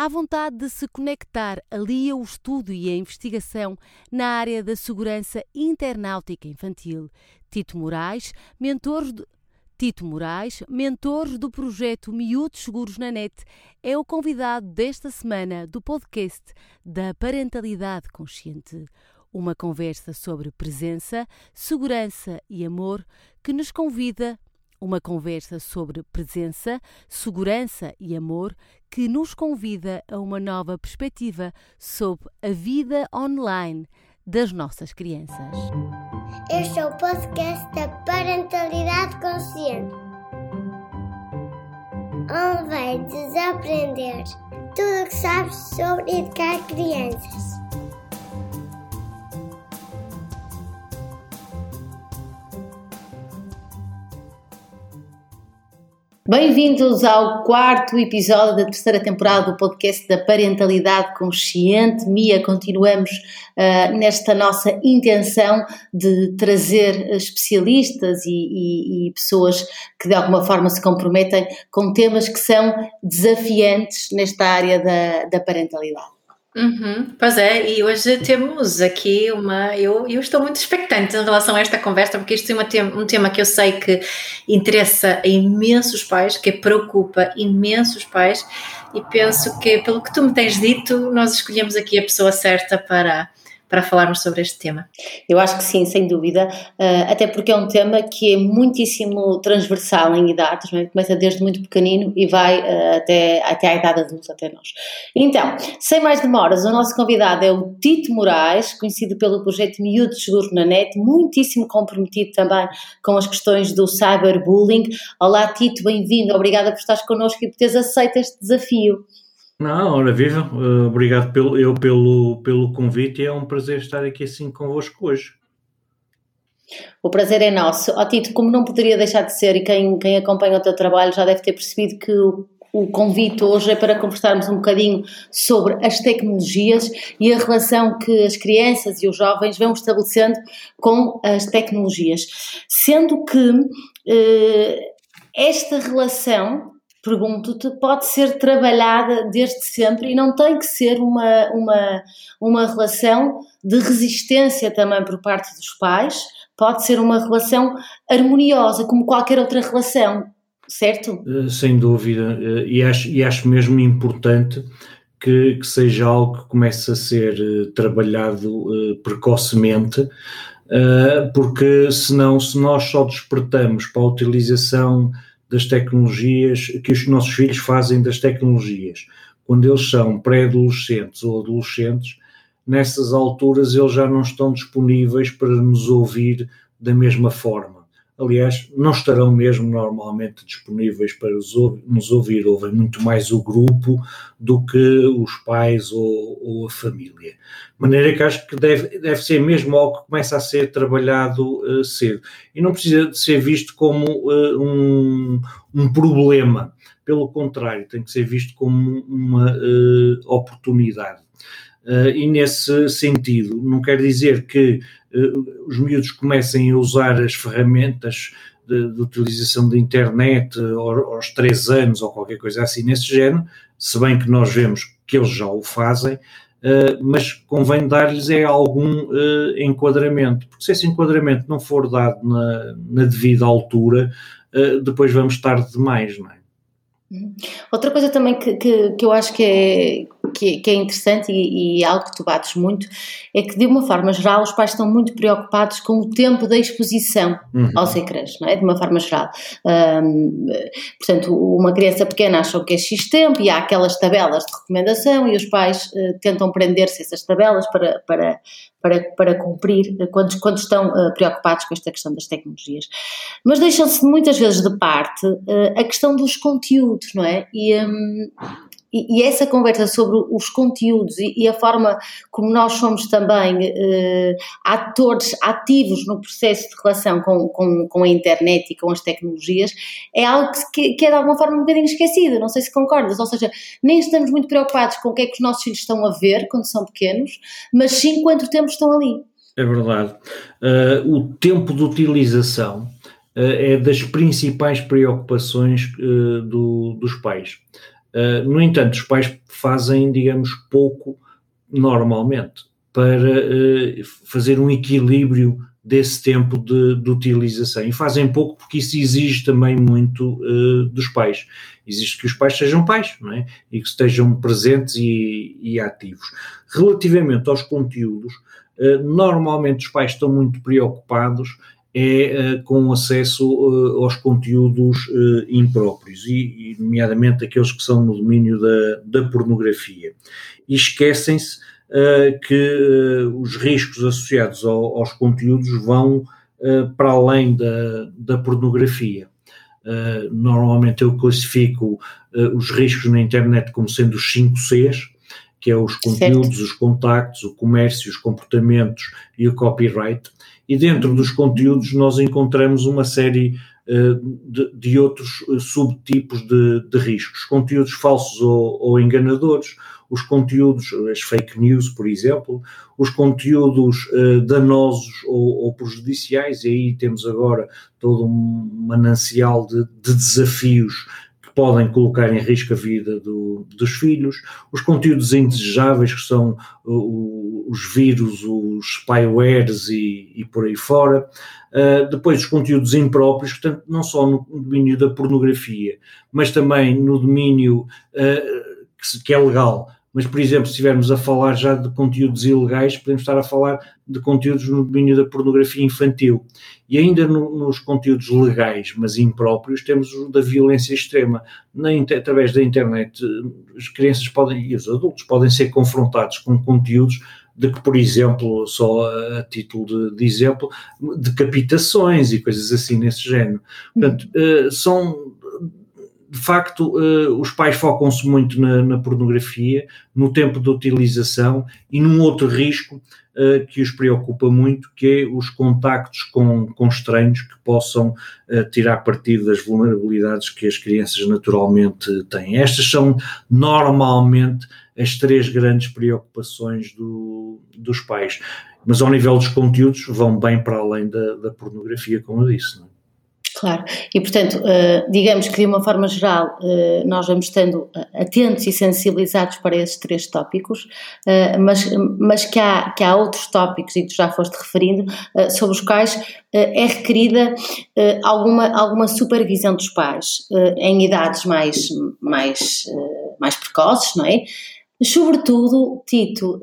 à vontade de se conectar ali ao estudo e à investigação na área da segurança internautica infantil. Tito Moraes, mentor de, Tito Moraes, mentor do projeto Miúdos Seguros na Net, é o convidado desta semana do podcast da Parentalidade Consciente. Uma conversa sobre presença, segurança e amor que nos convida uma conversa sobre presença, segurança e amor que nos convida a uma nova perspectiva sobre a vida online das nossas crianças. Este é o podcast da Parentalidade Consciente, onde vai desaprender tudo o que sabes sobre educar crianças. Bem-vindos ao quarto episódio da terceira temporada do podcast da Parentalidade Consciente. Mia, continuamos uh, nesta nossa intenção de trazer especialistas e, e, e, pessoas que de alguma forma se comprometem com temas que são desafiantes nesta área da, da parentalidade. Uhum, pois é, e hoje temos aqui uma. Eu, eu estou muito expectante em relação a esta conversa, porque isto é uma tema, um tema que eu sei que interessa a imensos pais, que preocupa imensos pais, e penso que, pelo que tu me tens dito, nós escolhemos aqui a pessoa certa para, para falarmos sobre este tema. Eu acho que sim, sem dúvida, uh, até porque é um tema que é muitíssimo transversal em idades, é? começa desde muito pequenino e vai uh, até, até à idade adulta, até nós. Então, sem mais demoras, o nosso convidado é o Tito Moraes, conhecido pelo projeto Miúdo Seguro na Net, muitíssimo comprometido também com as questões do cyberbullying. Olá Tito, bem-vindo, obrigada por estares connosco e por teres aceito este desafio. Não, ora viva, uh, obrigado pelo, eu pelo, pelo convite e é um prazer estar aqui assim convosco hoje. O prazer é nosso. Ó oh, Tito, como não poderia deixar de ser, e quem, quem acompanha o teu trabalho já deve ter percebido que o, o convite hoje é para conversarmos um bocadinho sobre as tecnologias e a relação que as crianças e os jovens vão estabelecendo com as tecnologias. Sendo que eh, esta relação pergunto-te, pode ser trabalhada desde sempre e não tem que ser uma, uma, uma relação de resistência também por parte dos pais, pode ser uma relação harmoniosa, como qualquer outra relação, certo? Eh, sem dúvida, eh, e acho, e acho mesmo importante que, que seja algo que comece a ser eh, trabalhado precocemente, porque senão, se nós só despertamos para a utilização das tecnologias, que os nossos filhos fazem das tecnologias. Quando eles são pré-adolescentes ou adolescentes, nessas alturas eles já não estão disponíveis para nos ouvir da mesma forma aliás, não estarão mesmo normalmente disponíveis para nos ouvir, ouvem muito mais o grupo do que os pais ou, ou, a família. De maneira que acho que deve, deve ser mesmo algo que começa a ser trabalhado uh, cedo. E não precisa de ser visto como uh, um, um problema, pelo contrário, tem que ser visto como uma uh, oportunidade. E nesse sentido, não quer dizer que os miúdos comecem a usar as ferramentas de, de utilização da internet aos, três anos ou qualquer coisa assim nesse género, se bem que nós vemos que eles já o fazem, uh, mas convém dar-lhes é algum enquadramento, porque se esse enquadramento não for dado na, na devida altura, depois vamos tarde demais, não é? Uhum. Outra coisa também que, que, que eu acho que é, que, que é interessante e, e, algo que tu bates muito é que, de uma forma geral, os pais estão muito preocupados com o tempo da exposição uhum. aos ecrãs, não é? De uma forma geral. Um, portanto, uma criança pequena acha que é X tempo e há aquelas tabelas de recomendação e os pais uh, tentam prender-se essas tabelas para, para, para, para cumprir quando, quando estão uh, preocupados com esta questão das tecnologias. Mas deixam-se muitas vezes de parte uh, a questão dos conteúdos, não é? E, um, e, essa conversa sobre os conteúdos e, e, a forma como nós somos também uh, atores ativos no processo de relação com, com, com, a internet e com as tecnologias é algo que, que, é de alguma forma um bocadinho esquecido, não sei se concordas, ou seja, nem estamos muito preocupados com o que é que os nossos filhos estão a ver quando são pequenos, mas sim quanto tempo estão ali. É verdade. Uh, o tempo de utilização uh, é das principais preocupações do, dos pais Uh, no entanto, os pais fazem, digamos, pouco normalmente para uh, fazer um equilíbrio desse tempo de, de, utilização e fazem pouco porque isso exige também muito uh, dos pais. Exige que os pais sejam pais, não é? E que estejam presentes e, e ativos. Relativamente aos conteúdos, normalmente os pais estão muito preocupados é uh, com acesso aos conteúdos impróprios e, nomeadamente aqueles que são no domínio da, da pornografia. E esquecem-se que os riscos associados ao, aos conteúdos vão para além da, da pornografia. normalmente eu classifico os riscos na internet como sendo os 5 Cs, que é os conteúdos, certo. os contactos, o comércio, os comportamentos e o copyright. E dentro dos conteúdos nós encontramos uma série de, de, outros subtipos de, de, riscos, conteúdos falsos ou, ou enganadores, os conteúdos, as fake news, por exemplo, os conteúdos uh, danosos ou, ou, prejudiciais, e aí temos agora todo um manancial de, de desafios podem colocar em risco a vida do, dos filhos, os conteúdos indesejáveis, que são uh, os vírus, os spywares e, e por aí fora. Uh, depois, os conteúdos impróprios, portanto, não só no domínio da pornografia, mas também no domínio uh, que, que é legal, mas, por exemplo, se estivermos a falar já de conteúdos ilegais, podemos estar a falar de conteúdos no domínio da pornografia infantil. E ainda no, nos conteúdos legais, mas impróprios, temos o da violência extrema. Na, através da internet, as crianças podem, e os adultos podem ser confrontados com conteúdos de que, por exemplo, só a título de, de exemplo, decapitações e coisas assim nesse género. Portanto, uh, são de facto, uh, os pais focam-se muito na, na, pornografia, no tempo de utilização e num outro risco uh, que os preocupa muito, que é os contactos com, com estranhos que possam uh, tirar partido das vulnerabilidades que as crianças naturalmente têm. Estas são normalmente as três grandes preocupações do, dos pais. Mas ao nível dos conteúdos vão bem para além da, da pornografia, como eu disse. Não é? Claro, e portanto, uh, digamos que de uma forma geral uh, nós vamos estando eh, atentos e sensibilizados para esses três tópicos, mas, mas que, há, que há outros tópicos, e tu já foste referindo, sobre os quais é requerida alguma, alguma supervisão dos pais em idades mais, mais, mais precoces, não é? Sobretudo, Tito,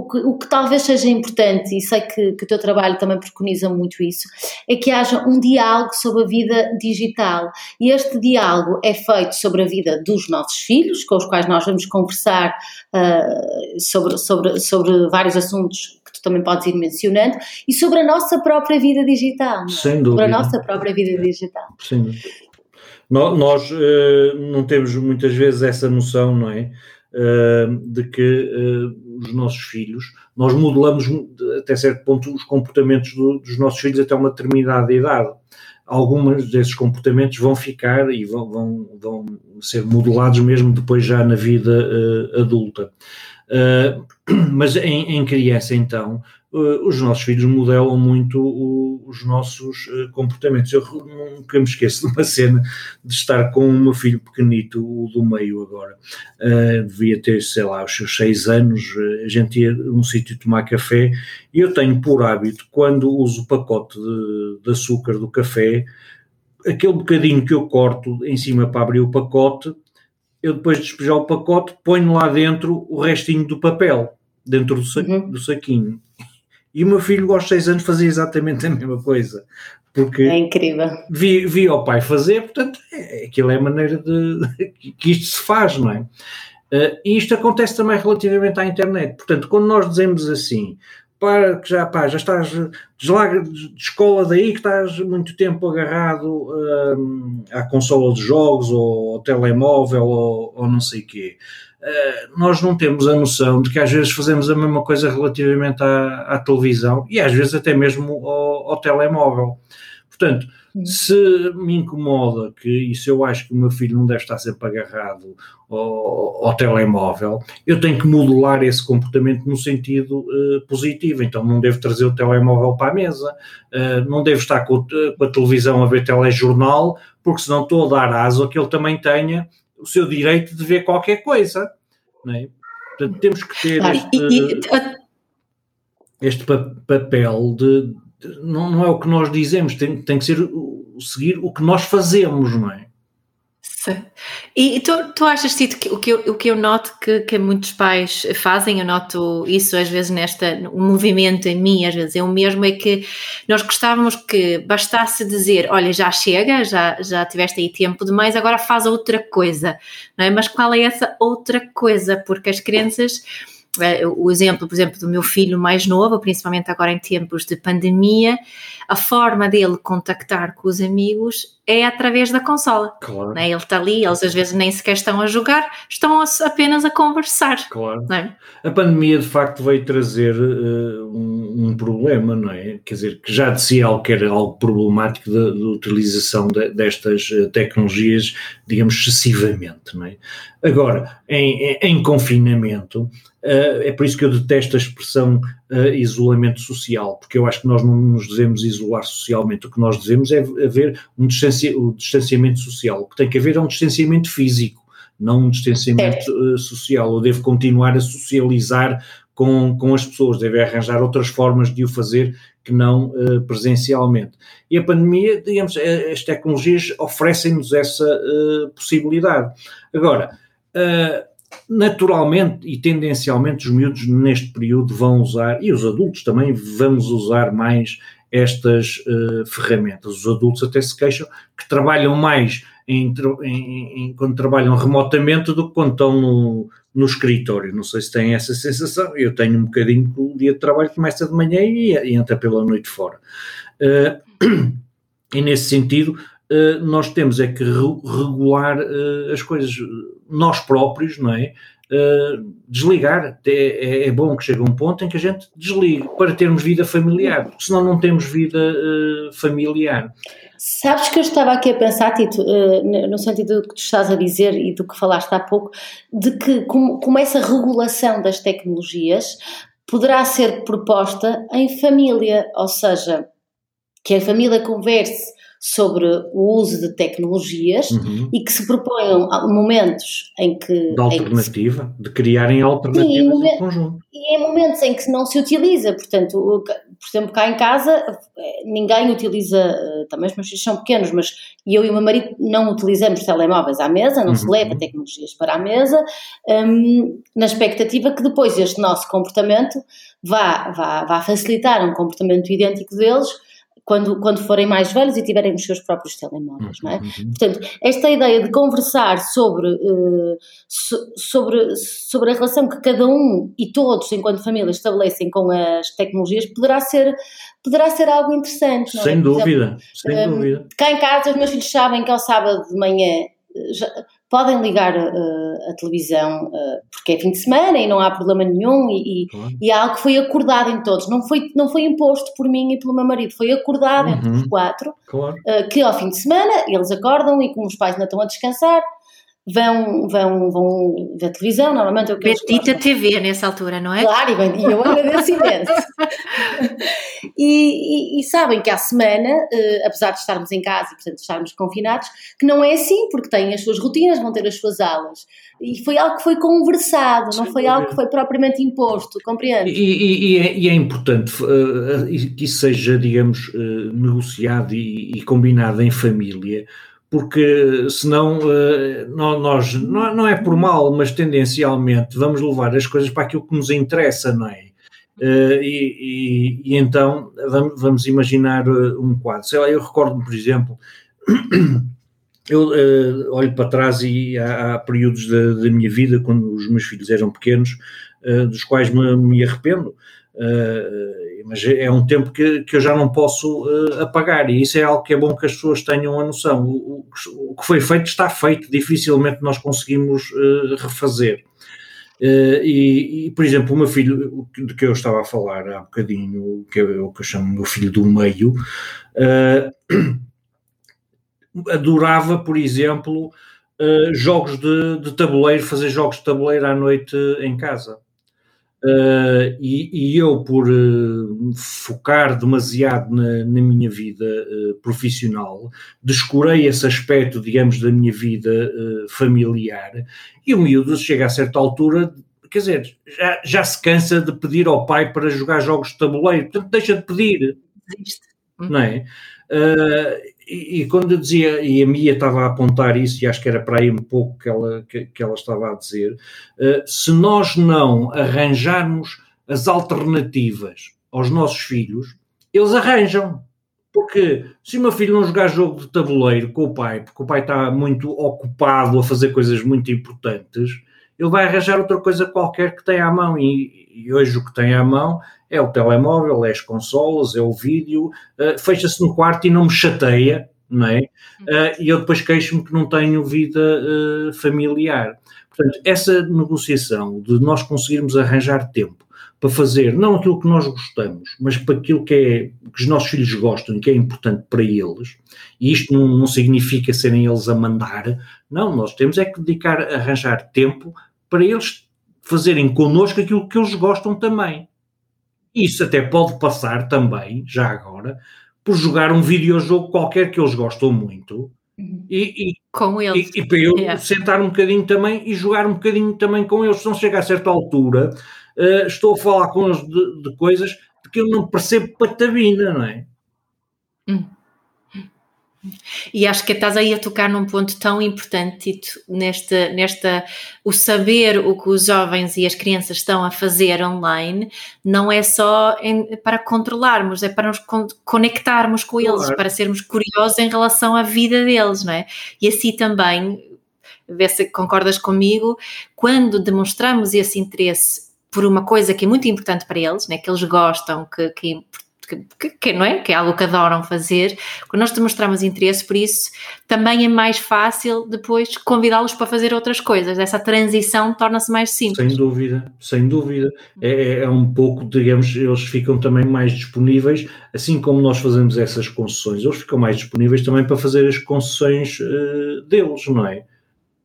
o que, o que, talvez seja importante, e sei que, que, o teu trabalho também preconiza muito isso, é que haja um diálogo sobre a vida digital. E este diálogo é feito sobre a vida dos nossos filhos, com os quais nós vamos conversar uh, sobre, sobre, sobre vários assuntos que tu também podes ir mencionando, e sobre a nossa própria vida digital. É? Sem dúvida. Sobre a nossa própria vida digital. Sem dúvida. Nós uh, não temos muitas vezes essa noção, não é? Uh, de que uh, os nossos filhos, nós modelamos até certo ponto os comportamentos do, dos nossos filhos até uma determinada idade. Alguns desses comportamentos vão ficar e vão, vão, vão ser modelados mesmo depois já na vida adulta. mas em, em criança, então, uh, os nossos filhos modelam muito os nossos uh, comportamentos. Eu nunca me esqueço de uma cena de estar com o meu filho pequenito, o do meio agora. Uh, devia ter, sei lá, os seus seis anos, a gente ia num sítio tomar café e eu tenho por hábito, quando uso o pacote de, de açúcar do café, aquele bocadinho que eu corto em cima para abrir o pacote, eu depois de despejar o pacote, ponho lá dentro o restinho do papel, dentro do, sa uhum. do saquinho. E o meu filho, aos seis anos, fazia exatamente a mesma coisa. Porque é incrível. Vi, vi o pai fazer, portanto, é, aquilo é a maneira de que isto se faz, não é? Uh, e isto acontece também relativamente à internet. Portanto, quando nós dizemos assim, para que já, pá, já estás, deslaga de escola daí que estás muito tempo agarrado uh, à consola de jogos ou ao telemóvel ou, ou não sei o quê. Uh, nós não temos a noção de que às vezes fazemos a mesma coisa relativamente à, à televisão e às vezes até mesmo ao, ao telemóvel. Portanto, se me incomoda que isso eu acho que o meu filho não deve estar sempre agarrado ao, ao telemóvel, eu tenho que modular esse comportamento no sentido uh, positivo. Então não devo trazer o telemóvel para a mesa, uh, não devo estar com, com, a televisão a ver telejornal, porque senão estou a dar asa que ele também tenha o seu direito de ver qualquer coisa. Não é? Portanto, temos que ter este, e, este papel de, de, não, não é o que nós dizemos, tem, tem que ser seguir o que nós fazemos, não é? E tu, tu achas, Tito, que o que eu, o que eu noto que, que muitos pais fazem, eu noto isso às vezes nesta, movimento em mim, às vezes eu mesmo, é que nós gostávamos que bastasse dizer, olha, já chega, já, já tiveste aí tempo demais, agora faz outra coisa, não é? Mas qual é essa outra coisa? Porque as crianças é, o exemplo, por exemplo, do meu filho mais novo, principalmente agora em tempos de pandemia, a forma dele contactar com os amigos é através da consola. Claro. Né? Ele está ali, eles às vezes nem sequer estão a jogar, estão apenas a conversar. Claro. É? A pandemia de facto veio trazer uh, um, um, problema, não é? Quer dizer, que já de si algo que era algo problemático da, utilização de, destas eh, tecnologias, digamos, excessivamente, não é? Agora, em, em confinamento, Uh, é por isso que eu detesto a expressão uh, isolamento social, porque eu acho que nós não nos devemos isolar socialmente. O que nós devemos é haver um distancia, distanciamento social. O que tem que haver é um distanciamento físico, não um distanciamento uh, social. Eu devo continuar a socializar com, com as pessoas, devo arranjar outras formas de o fazer que não presencialmente. E a pandemia, digamos, as tecnologias oferecem-nos essa possibilidade. Agora, Uh, naturalmente e tendencialmente os miúdos neste período vão usar, e os adultos também vamos usar mais estas uh, ferramentas. Os adultos até se queixam que trabalham mais em, em, em, quando trabalham remotamente do que quando estão no, no escritório. Não sei se têm essa sensação, eu tenho um bocadinho que o dia de trabalho começa de manhã e, e entra pela noite fora. Uh, e nesse sentido, uh, nós temos é que re regular as coisas nós próprios, não é? Uh, desligar. É, é, é, bom que chegue um ponto em que a gente desligue para termos vida familiar, porque senão não temos vida uh, familiar. Sabes que eu estava aqui a pensar, Tito, uh, no sentido do que tu estás a dizer e do que falaste há pouco, de que como, como essa regulação das tecnologias poderá ser proposta em família, ou seja, que a família converse sobre o uso de tecnologias uhum. e que se proponham momentos em que. De alternativa, se... de criarem alternativas Sim, em, momento, em conjunto. E em momentos em que não se utiliza, portanto, por exemplo, cá em casa eh, ninguém utiliza, eh, também os meus filhos são pequenos, mas eu e o meu marido não utilizamos telemóveis à mesa, não uhum. se leva tecnologias para a mesa, um, na expectativa que depois este nosso comportamento vá, vá, vá facilitar um comportamento idêntico deles quando, quando forem mais velhos e tiverem os seus próprios telemóveis, não é? Uhum. uhum. Portanto, esta ideia de conversar sobre, uh, so, sobre, sobre a relação que cada um e todos, enquanto família, estabelecem com as tecnologias, poderá ser, poderá ser algo interessante, não é? Sem dúvida, exemplo, sem um, dúvida. Cá em casa, os meus filhos sabem que ao sábado de manhã já, podem ligar uh, a televisão uh, porque é fim de semana e não há problema nenhum e, claro. e, é algo que foi acordado em todos, não foi, não foi imposto por mim e pelo meu marido, foi acordado uhum. entre os quatro claro. uh, que ao fim de semana eles acordam e como os pais ainda estão a descansar vão, vão, vão ver televisão, normalmente é o que Bendita TV nessa altura, não é? Claro, e eu agradeço imenso. E, e, e, sabem que à semana, uh, apesar de estarmos em casa e portanto estarmos confinados, que não é assim, porque têm as suas rotinas, vão ter as suas aulas. E foi algo que foi conversado, não foi algo que foi propriamente imposto, compreende? E, é, e, é, importante uh, que isso seja, digamos, uh, negociado e, combinado em família, porque senão nós, não, é por mal, mas tendencialmente vamos levar as coisas para aquilo que nos interessa, não é? Uh, e, e, então vamos, vamos imaginar uh, um quadro. Sei lá, eu recordo-me, por exemplo, eu uh, olho para trás e há, há períodos da, da, minha vida, quando os meus filhos eram pequenos, dos quais me, me arrependo. Mas é um tempo que, que eu já não posso apagar e isso é algo que é bom que as pessoas tenham a noção. O, o, o que foi feito está feito, dificilmente nós conseguimos uh, refazer. E, e, por exemplo, o meu filho, de que eu estava a falar há bocadinho, que é o que eu chamo meu filho do meio, adorava, por exemplo, jogos de, de tabuleiro, fazer jogos de tabuleiro à noite em casa Uh, e, e, eu, por uh, focar demasiado na, na minha vida uh, profissional, descurei esse aspecto, digamos, da minha vida familiar, e o miúdo chega a certa altura, quer dizer, já, já se cansa de pedir ao pai para jogar jogos de tabuleiro, portanto deixa de pedir. Existe. Não é? E, quando eu dizia, e a Mia estava a apontar isso, e acho que era para aí um pouco que ela, que, que ela estava a dizer, uh, se nós não arranjarmos as alternativas aos nossos filhos, eles arranjam. Porque se o meu filho não jogar jogo de tabuleiro com o pai, porque o pai está muito ocupado a fazer coisas muito importantes, ele vai arranjar outra coisa qualquer que tenha à mão. E, e hoje o que tem à mão é o telemóvel, é as consolas, é o vídeo, uh, fecha-se no quarto e não me chateia, não é? Uh, e eu depois queixo-me que não tenho vida uh, familiar. Portanto, essa negociação de nós conseguirmos arranjar tempo para fazer não aquilo que nós gostamos, mas para aquilo que, é, que os nossos filhos gostam e que é importante para eles, e isto não, não significa serem eles a mandar, não, nós temos é que dedicar, arranjar tempo para eles fazerem connosco aquilo que eles gostam também. Isso até pode passar também, já agora, por jogar um videojogo qualquer que eles gostam muito. Uhum. E, e, com eles. E, e para eu yeah. sentar um bocadinho também e jogar um bocadinho também com eles. Se não chega a certa altura, uh, estou a falar com eles de, de, coisas de que eu não percebo patabina, não é? Uhum. E acho que estás aí a tocar num ponto tão importante, Tito, nesta, nesta, o saber o que os jovens e as crianças estão a fazer online, não é só em, para controlarmos, é para nos conectarmos com eles, claro. para sermos curiosos em relação à vida deles, não é? E assim também, vê se concordas comigo, quando demonstramos esse interesse por uma coisa que é muito importante para eles, né, que eles gostam, que, que é que, que, não é? que é algo que adoram fazer, quando nós demonstramos interesse por isso, também é mais fácil depois convidá-los para fazer outras coisas. Essa transição torna-se mais simples. Sem dúvida, sem dúvida. É, é, é um pouco, digamos, eles ficam também mais disponíveis, assim como nós fazemos essas concessões, eles ficam mais disponíveis também para fazer as concessões uh, deles, não é?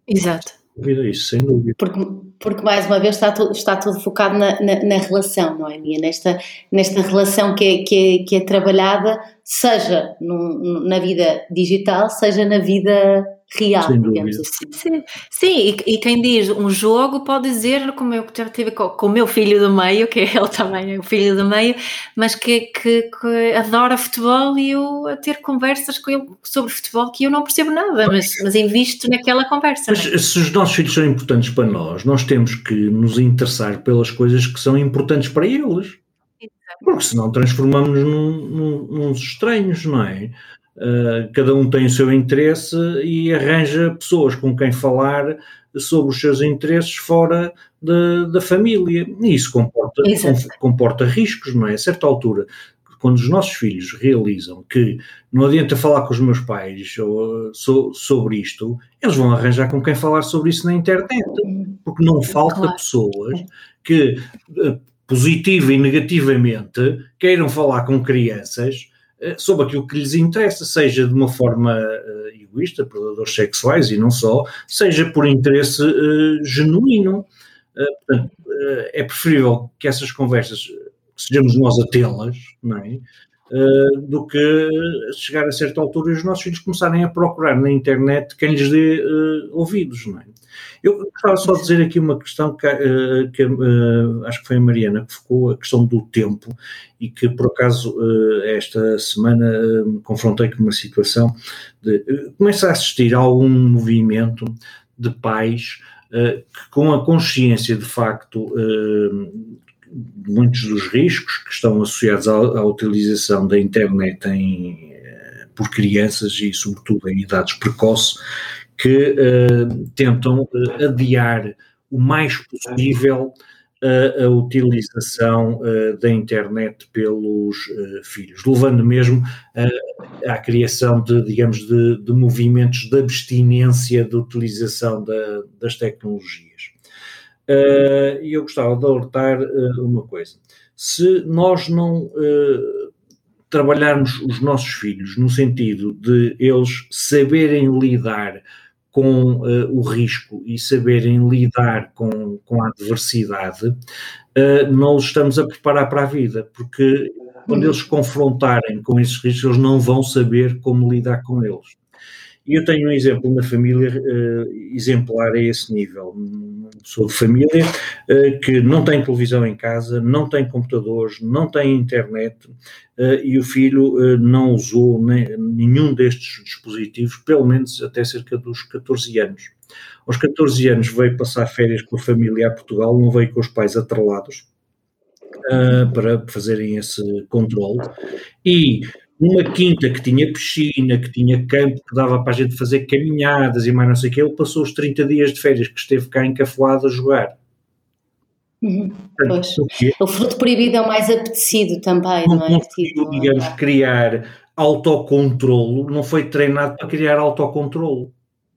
Exato dúvida, isso, sem dúvida. Porque, porque mais uma vez está tudo, está tudo focado na, na, na relação, não é, Mia? Nesta, nesta relação que é, que é, que é trabalhada, seja num, na vida digital, seja na vida real, digamos assim. Sim, sim e, e, quem diz um jogo pode dizer, como eu já tive com, o meu filho do meio, que é ele também é o filho do meio, mas que, que, que, adora futebol e eu a ter conversas com ele sobre futebol que eu não percebo nada, mas, mas invisto naquela conversa. Mas é? se os nossos filhos são importantes para nós, nós temos que nos interessar pelas coisas que são importantes para eles. Porque senão transformamos-nos num, num, num estranhos, não é? Uh, cada um tem o seu interesse e arranja pessoas com quem falar sobre os seus interesses fora de, da família. E isso comporta, com, comporta riscos, não é? A certa altura, quando os nossos filhos realizam que não adianta falar com os meus pais ou, so, sobre isto, eles vão arranjar com quem falar sobre isso na internet, porque não falta claro. pessoas que, uh, positiva e negativamente, queiram falar com crianças eh, sobre aquilo que lhes interessa, seja de uma forma uh, egoísta, predadores sexuais e não só, seja por interesse uh, genuíno. Uh, portanto, é preferível que essas conversas sejamos nós a tê-las, não é? Do que chegar a certa altura e os nossos filhos começarem a procurar na internet quem lhes dê ouvidos, não é? Eu gostava só de dizer aqui uma questão que, uh, que acho que foi a Mariana que focou, a questão do tempo, e que por acaso esta semana me confrontei com uma situação de começa a assistir a algum movimento de pais que com a consciência de facto muitos dos riscos que estão associados à, à utilização da internet em, eh, por crianças e, sobretudo, em idades precoces, que uh, tentam uh, adiar o mais possível uh, a utilização da internet pelos filhos, levando mesmo à criação de, digamos, de, de, movimentos de abstinência de utilização da, das tecnologias. Uh, e eu gostava de alertar uh, uma coisa: se nós não uh, trabalharmos os nossos filhos no sentido de eles saberem lidar com uh, o risco e saberem lidar com, com a adversidade, uh, não os estamos a preparar para a vida, porque quando eles se confrontarem com esses riscos, eles não vão saber como lidar com eles. Eu tenho um exemplo na família uh, exemplar a esse nível. Sou de família uh, que não tem televisão em casa, não tem computadores, não tem internet uh, e o filho não usou nem, nenhum destes dispositivos, pelo menos até cerca dos 14 anos. Aos 14 anos veio passar férias com a família a Portugal, não veio com os pais atrelados para fazerem esse controle e uma quinta que tinha piscina, que tinha campo, que dava para a gente fazer caminhadas e mais não sei o que, ele passou os 30 dias de férias que esteve cá encafuado a jogar. Uhum. O fruto proibido é o mais apetecido também, não, não é? Tipo, digamos, criar autocontrolo, não foi treinado para criar autocontrolo.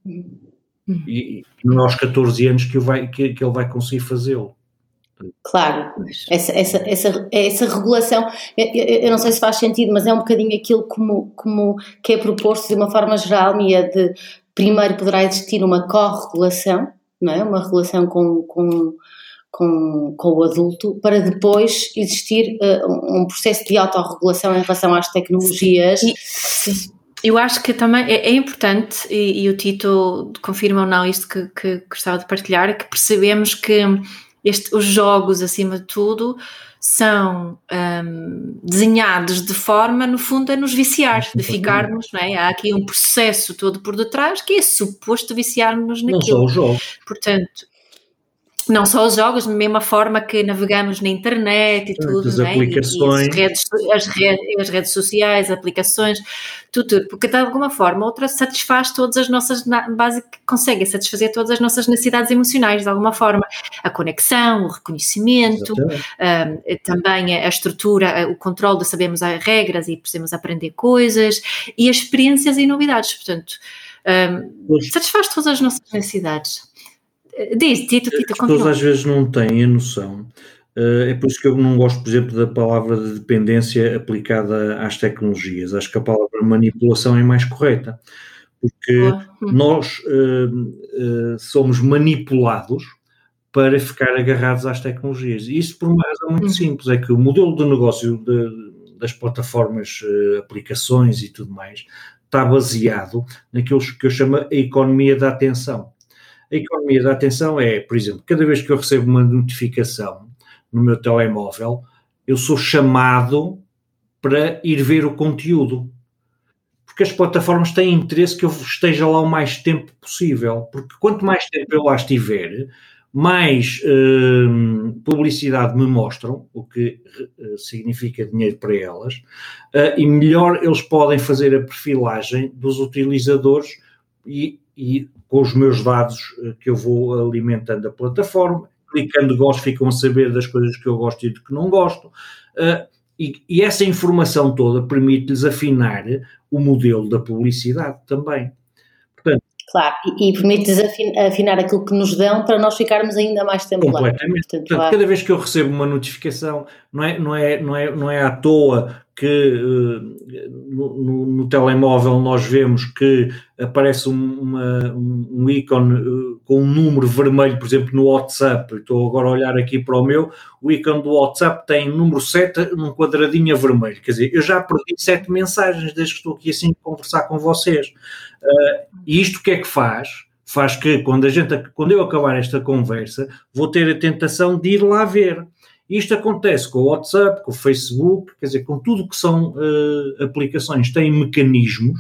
Uhum. E, e nós 14 anos que, vai, que, que ele vai conseguir fazê-lo. Claro, essa, essa, essa, essa regulação, eu, não sei se faz sentido, mas é um bocadinho aquilo como, como que é proposto de uma forma geral, Mia, de primeiro poderá existir uma corregulação, não é? uma relação com, com, com, com o adulto, para depois existir uh, um processo de autorregulação em relação às tecnologias. Sim. Sim. Eu acho que também é, é importante, e, e, o Tito confirma ou não isto que, que gostava de partilhar, que percebemos que este, os jogos, acima de tudo, são um, desenhados de forma, no fundo, a nos viciar, de ficarmos, não é? Há aqui um processo todo por detrás que é suposto viciar-nos naquilo. Não só o jogo. Portanto, não só os jogos, da mesma forma que navegamos na internet e tudo, as aplicações. E, e redes, as, redes, as redes sociais, aplicações, tudo, tudo, porque de alguma forma outra satisfaz todas as nossas, básico, consegue satisfazer todas as nossas necessidades emocionais, de alguma forma. A conexão, o reconhecimento, um, também a estrutura, o controle de sabermos as regras e precisamos aprender coisas, e as experiências e novidades, portanto, um, satisfaz todas as nossas necessidades. Diz, Tito, Tito, As pessoas às vezes não têm a noção. Eh, é por isso que eu não gosto, por exemplo, da palavra de dependência aplicada às tecnologias. Acho que a palavra manipulação é mais correta, porque hum. nós uh, uh, somos manipulados para ficar agarrados às tecnologias. E isso por uma razão muito hum. simples, é que o modelo de negócio de, das plataformas, uh, aplicações e tudo mais, está baseado naquilo que eu chamo a economia da atenção. A economia da atenção é, por exemplo, cada vez que eu recebo uma notificação no meu telemóvel, eu sou chamado para ir ver o conteúdo. Porque as plataformas têm interesse que eu esteja lá o mais tempo possível. Porque quanto mais tempo eu lá estiver, mais uh, publicidade me mostram, o que uh, significa dinheiro para elas, uh, e melhor eles podem fazer a perfilagem dos utilizadores e, e com os meus dados eh, que eu vou alimentando a plataforma, clicando gosto, ficam a saber das coisas que eu gosto e de que não gosto. Uh, e, e, essa informação toda permite-lhes afinar o modelo da publicidade também. Portanto, claro, e, e permite-lhes afinar aquilo que nos dão para nós ficarmos ainda mais tempo completamente. lá. Portanto, Portanto, cada vez que eu recebo uma notificação, não é, não é, não é, não é à toa que uh, no, no, telemóvel nós vemos que aparece uma, um, ícone uh, com um número vermelho, por exemplo, no WhatsApp. Estou agora a olhar aqui para o meu, o ícone do WhatsApp tem número 7 num quadradinho vermelho. Quer dizer, eu já perdi 7 mensagens desde que estou aqui assim a conversar com vocês. Uh, e isto o que é que faz? Faz que quando, a gente, quando eu acabar esta conversa, vou ter a tentação de ir lá ver. Isto acontece com o WhatsApp, com o Facebook, quer dizer, com tudo que são uh, aplicações, têm mecanismos.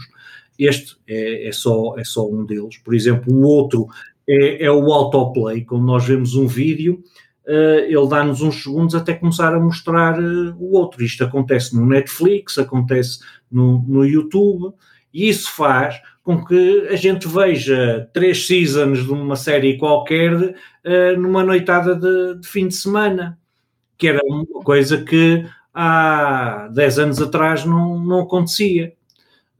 Este é, é, só, é só um deles. Por exemplo, o outro é, é o autoplay. Quando nós vemos um vídeo, uh, ele dá-nos uns segundos até começar a mostrar uh, o outro. Isto acontece no Netflix, acontece no, no YouTube, e isso faz com que a gente veja três seasons de uma série qualquer uh, numa noitada de, de fim de semana que era uma coisa que há 10 anos atrás não, não acontecia.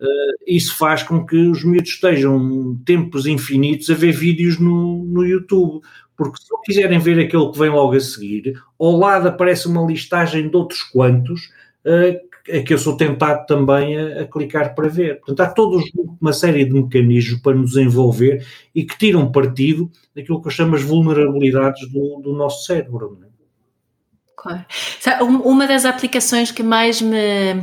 Uh, isso faz com que os miúdos estejam tempos infinitos a ver vídeos no, no YouTube, porque se não quiserem ver aquele que vem logo a seguir, ao lado aparece uma listagem de outros quantos uh, que eu sou tentado também a, a, clicar para ver. Portanto, há toda uma série de mecanismos para nos envolver e que tiram partido daquilo que eu chamo as vulnerabilidades do, do nosso cérebro. É? Claro. Uma das aplicações que mais me,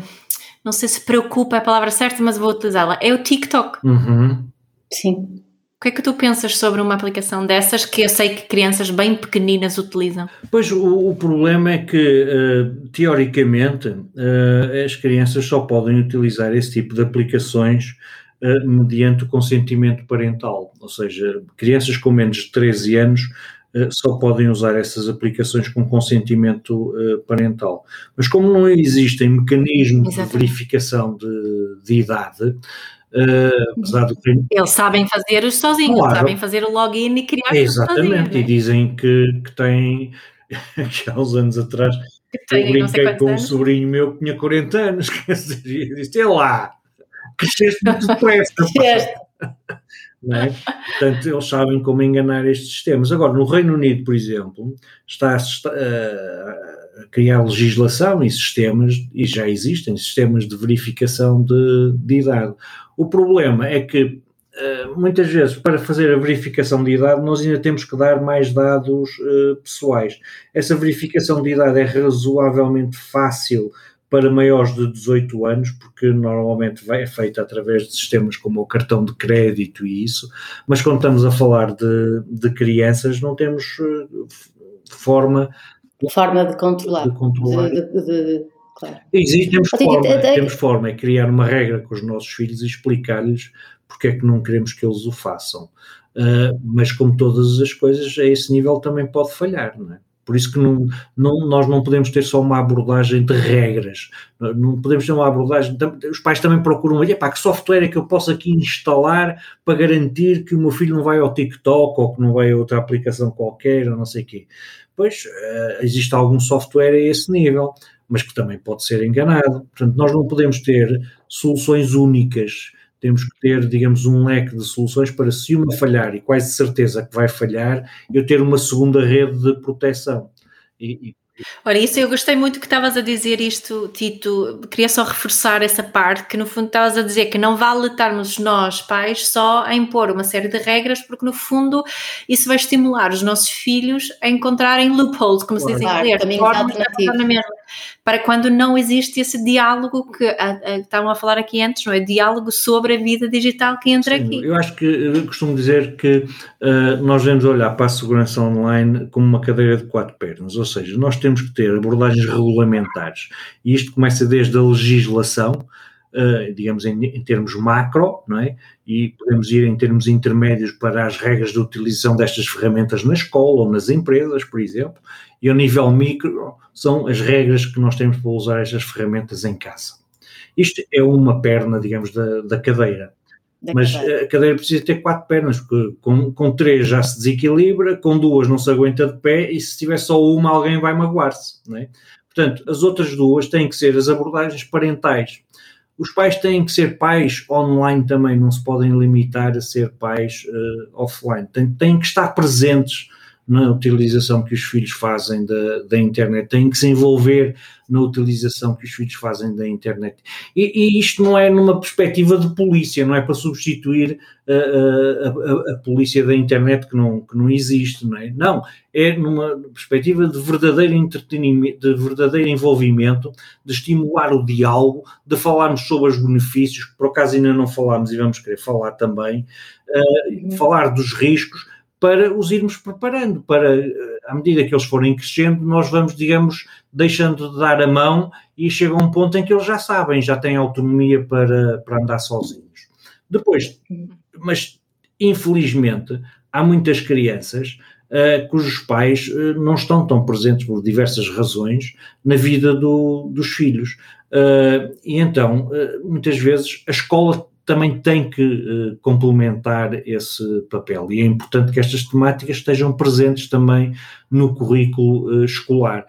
não sei se preocupa é a palavra certa, mas vou utilizá-la, é o TikTok. Uhum. Sim. O que é que tu pensas sobre uma aplicação dessas que eu sei que crianças bem pequeninas utilizam? Pois o, o problema é que, uh, teoricamente, uh, as crianças só podem utilizar esse tipo de aplicações uh, mediante o consentimento parental. Ou seja, crianças com menos de 13 anos só podem usar essas aplicações com consentimento parental. Mas como não existem mecanismos Exatamente. de verificação de, de idade, Uh, apesar do que... Eles sabem fazer os sozinhos, claro. sabem fazer o login e criar Exatamente, sozinhos, e dizem que, que têm, que há uns anos atrás, que eu brinquei com anos. um sobrinho meu que tinha 40 anos, quer dizer, eu disse, é lá, cresceste muito depressa. É? Portanto, eles sabem como enganar estes sistemas. Agora, no Reino Unido, por exemplo, está a, a criar legislação e sistemas, e já existem sistemas de verificação de, de idade. O problema é que Uh, muitas vezes, para fazer a verificação de idade, nós ainda temos que dar mais dados uh, pessoais. Essa verificação de idade é razoavelmente fácil para maiores de 18 anos, porque normalmente é feita através de sistemas como o cartão de crédito e isso, mas quando estamos a falar de, de crianças, não temos uh, forma. Forma de controlar. De controlar. De, de, claro. Existe, temos, forma, temos forma, é criar uma regra com os nossos filhos e explicar-lhes porque é que não queremos que eles o façam. Uh, mas como todas as coisas, a esse nível também pode falhar, não é? Por isso que não, não, nós não podemos ter só uma abordagem de regras, não podemos ter uma abordagem. Os pais também procuram, epá, que software é que eu posso aqui instalar para garantir que o meu filho não vai ao TikTok ou que não vai a outra aplicação qualquer ou não sei o quê. Pois uh, existe algum software a esse nível, mas que também pode ser enganado. Portanto, nós não podemos ter soluções únicas temos que ter, digamos, um leque de soluções para se uma falhar, e quase certeza que vai falhar, eu ter uma segunda rede de proteção. E, e Ora, isso eu gostei muito que estavas a dizer isto, Tito. Queria só reforçar essa parte, que no fundo estavas a dizer que não vale estarmos nós, pais, só a impor uma série de regras, porque no fundo isso vai estimular os nossos filhos a encontrarem loopholes, como claro, se diz em inglês, formas de na mesma para quando não existe esse diálogo que a, a, estavam a falar aqui antes, não é? Diálogo sobre a vida digital que entra Sim, aqui. Eu acho que eu costumo dizer que uh, nós devemos olhar para a segurança online como uma cadeira de quatro pernas, ou seja, nós temos que ter abordagens regulamentares e isto começa desde a legislação. Uh, digamos, em, em, termos macro, não é? E podemos ir em termos intermédios para as regras de utilização destas ferramentas na escola ou nas empresas, por exemplo, e ao nível micro são as regras que nós temos para usar estas ferramentas em casa. Isto é uma perna, digamos, da, da cadeira. Da Mas cadeira. a cadeira precisa ter quatro pernas, porque com, com três já se desequilibra, com duas não se aguenta de pé e se tiver só uma alguém vai magoar-se. É? Portanto, as outras duas têm que ser as abordagens parentais. Os pais têm que ser pais online também, não se podem limitar a ser pais uh, offline. Têm, têm que estar presentes na utilização que os filhos fazem da, da internet, têm que se envolver na utilização que os filhos fazem da internet. E, e isto não é numa perspectiva de polícia, não é para substituir a, a, a, a, polícia da internet que não, que não existe, não é? Não, é numa perspectiva de verdadeiro entretenimento, de verdadeiro envolvimento, de estimular o diálogo, de falarmos sobre os benefícios, que por acaso ainda não falámos e vamos querer falar também, uh, falar dos riscos, para os irmos preparando, para, eh, à medida que eles forem crescendo, nós vamos, digamos, deixando de dar a mão e chega um ponto em que eles já sabem, já têm autonomia para, para andar sozinhos. Depois, mas infelizmente, há muitas crianças uh, cujos pais uh, não estão tão presentes por diversas razões na vida do, dos filhos. Uh, e então, muitas vezes, a escola também tem que uh, complementar esse papel e é importante que estas temáticas estejam presentes também no currículo uh, escolar,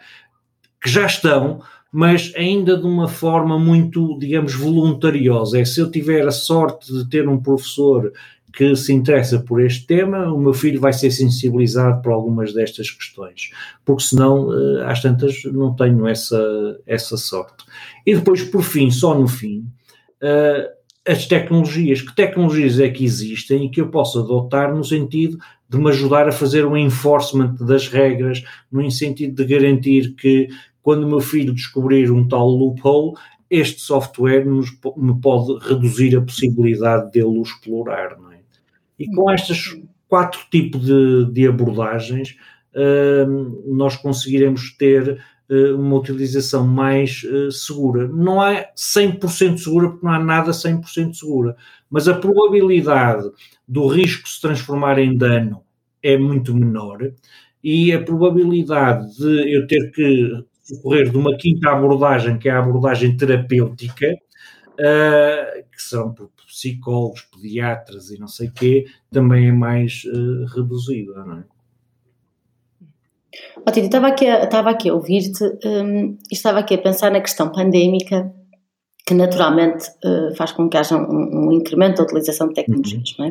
que já estão, mas ainda de uma forma muito, digamos, voluntariosa. É se eu tiver a sorte de ter um professor que se interessa por este tema, o meu filho vai ser sensibilizado por algumas destas questões, porque senão, uh, às tantas, não tenho essa, essa sorte. E depois, por fim, só no fim, as tecnologias. Que tecnologias é que existem e que eu posso adotar no sentido de me ajudar a fazer um enforcement das regras, no sentido de garantir que quando o meu filho descobrir um tal loophole, este software nos, me pode reduzir a possibilidade dele o explorar. Não é? E com estes quatro tipos de, de abordagens, uh, nós conseguiremos ter uma utilização mais uh, segura. Não é 100% segura, porque não há nada 100% segura, mas a probabilidade do risco se transformar em dano é muito menor e a probabilidade de eu ter que recorrer de uma quinta abordagem, que é a abordagem terapêutica, uh, que serão por psicólogos, pediatras e não sei o quê, também é mais uh, reduzida, não é? Oh, Tito, estava aqui a, estava aqui a ouvir-te um, e estava aqui a pensar na questão pandémica que naturalmente uh, faz com que haja um, um, incremento da utilização de tecnologias, uhum. não é?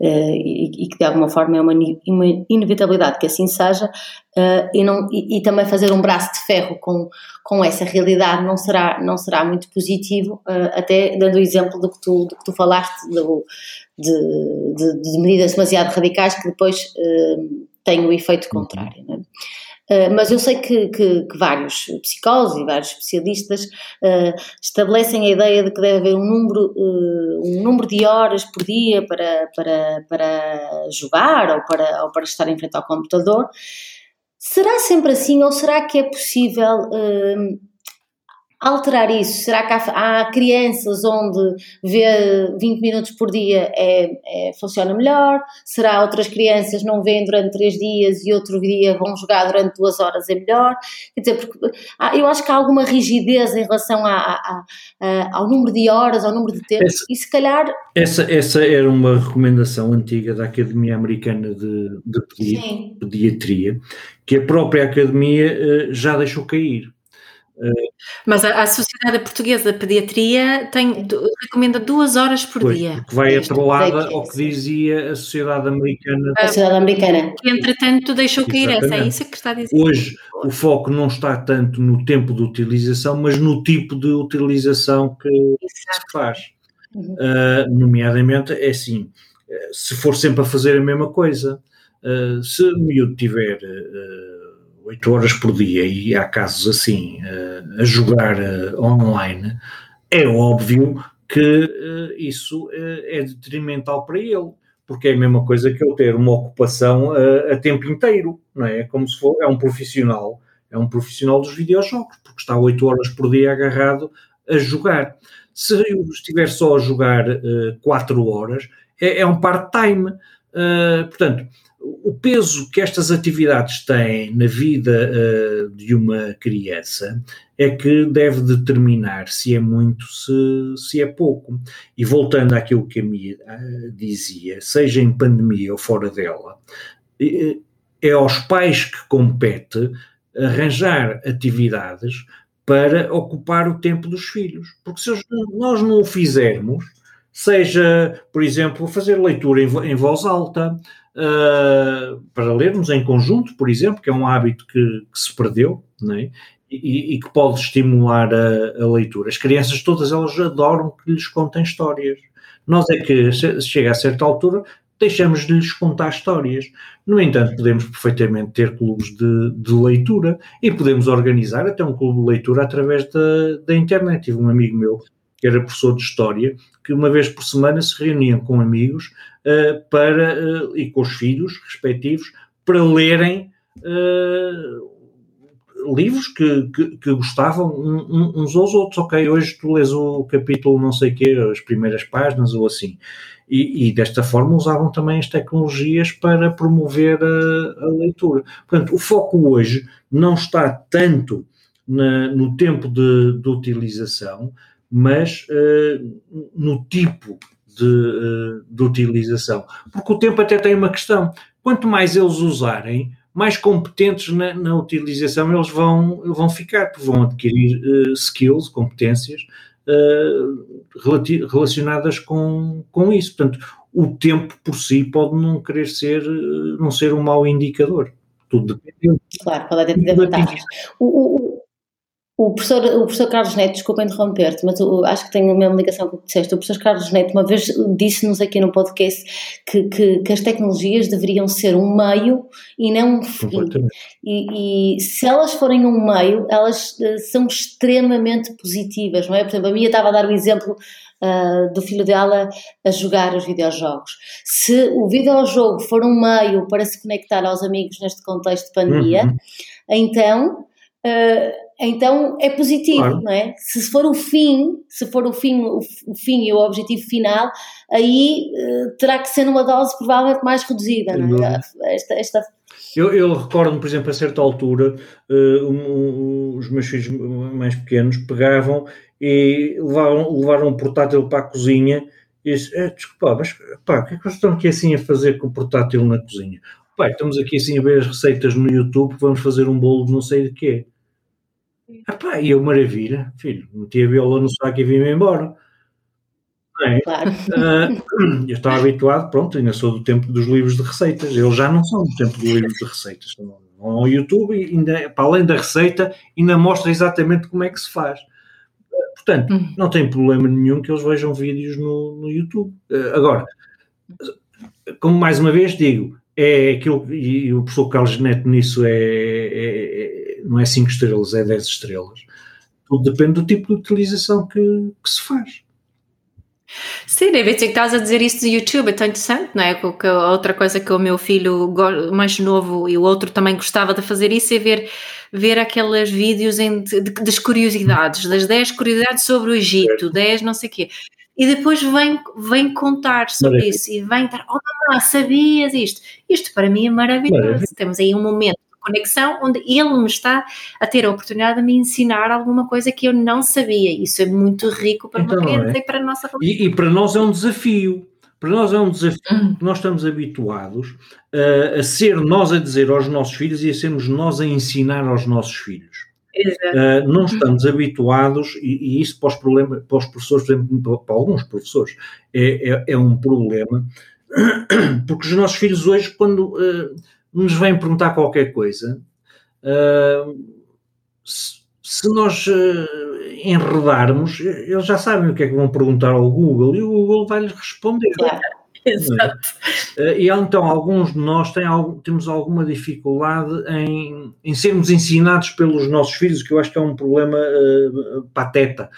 Uh, e, e, que de alguma forma é uma, uma inevitabilidade que assim seja, uh, e, não, e, e, também fazer um braço de ferro com, com essa realidade não será, não será muito positivo, até dando o exemplo do que tu, do que tu falaste, do, de, de, de, medidas demasiado radicais que depois têm o efeito uhum. contrário, não é? Uh, mas eu sei que, que, que, vários psicólogos e vários especialistas uh, estabelecem a ideia de que deve haver um número, uh, um número de horas por dia para, para, para jogar ou para, ou para estar em frente ao computador. Será sempre assim ou será que é possível alterar isso? Será que há, há, crianças onde ver 20 minutos por dia é, é, funciona melhor? Será outras crianças não veem durante 3 dias e outro dia vão jogar durante 2 horas é melhor? Quer dizer, porque, eu acho que há alguma rigidez em relação a, a, a, ao número de horas, ao número de tempo, essa, e se calhar. Essa, essa era uma recomendação antiga da Academia Americana de, de Pedi Pediatria, que a própria Academia uh, já deixou cair mas a, a, Sociedade Portuguesa de Pediatria tem, recomenda duas horas por pois, dia. Porque vai atrelada ao que dizia a Sociedade Americana. A Sociedade Americana. Que entretanto deixou cair essa, é isso que está a dizer. Hoje o foco não está tanto no tempo de utilização, mas no tipo de utilização que Exato. se faz. Uhum. Uh, nomeadamente, é assim, se for sempre a fazer a mesma coisa, uh, se o miúdo tiver... Uh, 8 horas por dia e há casos assim uh, a jogar uh, online, é óbvio que uh, isso é detrimental para ele, porque é a mesma coisa que ele ter uma ocupação a tempo inteiro, não é? É como se for, é um profissional, é um profissional dos videojogos, porque está 8 horas por dia agarrado a jogar. Se eu estiver só a jogar 4 horas, é, é um part-time. portanto, o peso que estas atividades têm na vida uh, de uma criança é que deve determinar se é muito, se, se é pouco. E voltando àquilo que a Mia uh, dizia, seja em pandemia ou fora dela, uh, é aos pais que compete arranjar atividades para ocupar o tempo dos filhos. Porque se nós não o fizermos, seja, por exemplo, fazer leitura em, voz alta, uh, para lermos em conjunto, por exemplo, que é um hábito que, que se perdeu, é? e, e, que pode estimular a, a, leitura. As crianças todas elas adoram que lhes contem histórias. Nós é que, se chega a certa altura, deixamos de lhes contar histórias. No entanto, podemos perfeitamente ter clubes de, de, leitura e podemos organizar até um clube de leitura através da, da internet. Tive um amigo meu que era professor de História, que uma vez por semana se reuniam com amigos uh, para, uh, e com os filhos respectivos para lerem uh, livros que, que, que gostavam uns aos outros. Ok, hoje tu lês o capítulo não sei quê, as primeiras páginas ou assim. E, e, desta forma usavam também as tecnologias para promover a, a leitura. Portanto, o foco hoje não está tanto na, no tempo de, de utilização, mas uh, no tipo de, uh, de, utilização. Porque o tempo até tem uma questão. Quanto mais eles usarem, mais competentes na, na utilização eles vão, vão ficar, vão adquirir uh, skills, competências relacionadas com, com isso. Portanto, o tempo por si pode não querer ser, não ser um mau indicador. Tudo depende. Claro, pode ter vantagens. O, o, o professor, o professor Carlos Neto, desculpa interromper-te, mas eu acho que tenho a mesma ligação com o que disseste. O professor Carlos Neto uma vez disse-nos aqui no podcast que, que, que, as tecnologias deveriam ser um meio e não um fim. E, e, se elas forem um meio, elas uh, são extremamente positivas, não é? Por exemplo, a minha estava a dar o exemplo uh, do filho dela a jogar os videojogos. Se o videojogo for um meio para se conectar aos amigos neste contexto de pandemia, uhum. então. Uh, então é positivo, claro. não é? Se for o fim, se for o fim, o, fim e o objetivo final, aí uh, terá que ser numa dose provavelmente mais reduzida, não é? Esta, esta... Eu, eu recordo-me, por exemplo, a certa altura, uh, um, os meus filhos mais pequenos pegavam e levaram, levaram um portátil para a cozinha e disse, eh, desculpa, mas pá, o que é que vocês estão aqui assim a fazer com o portátil na cozinha? Estamos aqui assim a ver as receitas no YouTube, vamos fazer um bolo de não sei de quê. Epá, e eu, maravilha, filho, meti a viola no saco e vim-me embora. É? Claro. Uh, eu estava habituado, pronto, ainda sou do tempo dos livros de receitas. Eles já não são do tempo dos livros de receitas. Vão ao YouTube e, ainda, para além da receita, ainda mostra exatamente como é que se faz. Portanto, hum. não tem problema nenhum que eles vejam vídeos no, no YouTube. Uh, agora, como mais uma vez digo, é aquilo, e o professor Carlos Neto nisso é, é, é não é 5 estrelas, é 10 estrelas. Tudo depende do tipo de utilização que, que se faz. Sim, ser que estás a dizer isso do YouTube, é tão interessante, não é? Porque outra coisa que o meu filho mais novo e o outro também gostava de fazer isso é ver, ver aqueles vídeos em, de, de, das curiosidades, das 10 curiosidades sobre o Egito, 10 não sei o quê. E depois vem, vem contar sobre Maravilha. isso e vem estar, oh sabias isto? Isto para mim é maravilhoso. Maravilha. Temos aí um momento conexão onde ele me está a ter a oportunidade de me ensinar alguma coisa que eu não sabia. Isso é muito rico para então, uma criança é? e para a nossa. E, e, para nós é um desafio. Para nós é um desafio uhum. nós estamos habituados uh, a ser nós a dizer aos nossos filhos e a sermos nós a ensinar aos nossos filhos. Uh, não estamos habituados, e, e, isso para os, problemas, para os professores, por exemplo, para alguns professores, é, é, é um problema, porque os nossos filhos hoje, quando uh, nos vêm perguntar qualquer coisa, uh, se, se, nós enredarmos, eles já sabem o que é que vão perguntar ao Google e o Google vai-lhes responder. Claro. Exato. Uh, e então, alguns de nós têm, temos alguma dificuldade em, em sermos ensinados pelos nossos filhos, que eu acho que é um problema pateta.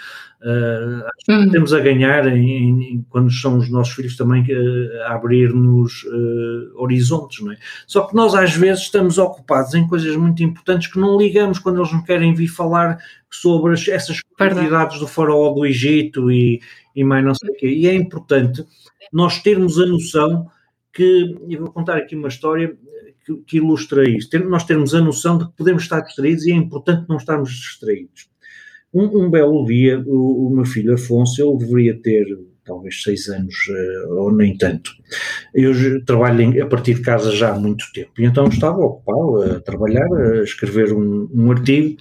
Uh, uhum. temos a ganhar em, em, quando são os nossos filhos também uh, a abrir-nos uh, horizontes, não é? Só que nós às vezes estamos ocupados em coisas muito importantes que não ligamos quando eles não querem vir falar sobre as, essas curiosidades do faraó do Egito e, e mais não sei o quê. E é importante nós termos a noção que, e vou contar aqui uma história que, que ilustra isto, nós termos a noção de que podemos estar distraídos e é importante não estarmos distraídos. Um, um belo dia, o, o, meu filho Afonso, ele deveria ter talvez seis anos, uh, ou nem tanto. Eu trabalho em, a partir de casa já há muito tempo, e então estava ocupado a trabalhar, a escrever um, um artigo,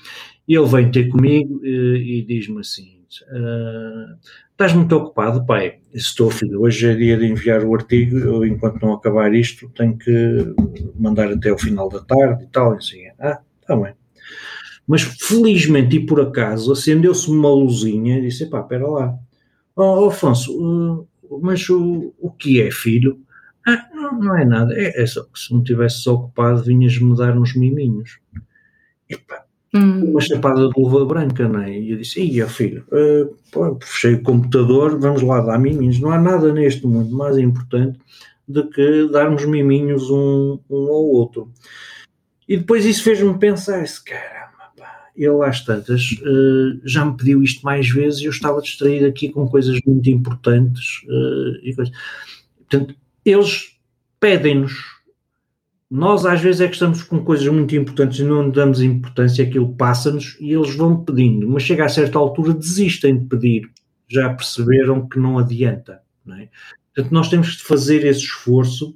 e ele vem ter comigo uh, e diz-me assim, uh, estás muito ocupado, pai? Estou, filho, hoje é dia de enviar o artigo, eu, enquanto não acabar isto, tenho que mandar até o final da tarde e tal, e assim, ah, está bem. Mas felizmente e por acaso acendeu-se uma luzinha e disse: pá, espera lá, oh, Afonso, uh, mas o, o que é, filho? Ah, não, não é nada, é, é só que se não tivesse ocupado vinhas-me dar uns miminhos. Epá, hum. uma chapada de luva branca, não é? E eu disse: Ia, filho, uh, pô, fechei o computador, vamos lá dar miminhos. Não há nada neste mundo mais importante do que darmos miminhos um, um ao outro. E depois isso fez-me pensar: esse cara ele às tantas uh, já me pediu isto mais vezes e eu estava distraído aqui com coisas muito importantes uh, e coisas. Portanto, eles pedem-nos. Nós às vezes é que estamos com coisas muito importantes e não damos importância, aquilo passa-nos e eles vão pedindo, mas chega a certa altura desistem de pedir, já perceberam que não adianta. Não é? Portanto, nós temos de fazer esse esforço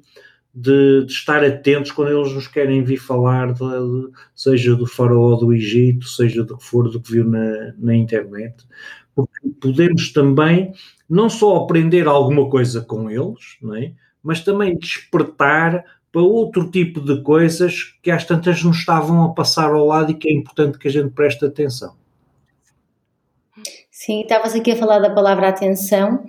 de, de, estar atentos quando eles nos querem vir falar, de, de, seja do faraó do Egito, seja do que for, do que viu na, na internet, porque podemos também não só aprender alguma coisa com eles, é? mas também despertar para outro tipo de coisas que às tantas nos estavam a passar ao lado e que é importante que a gente preste atenção. Sim, estavas aqui a falar da palavra atenção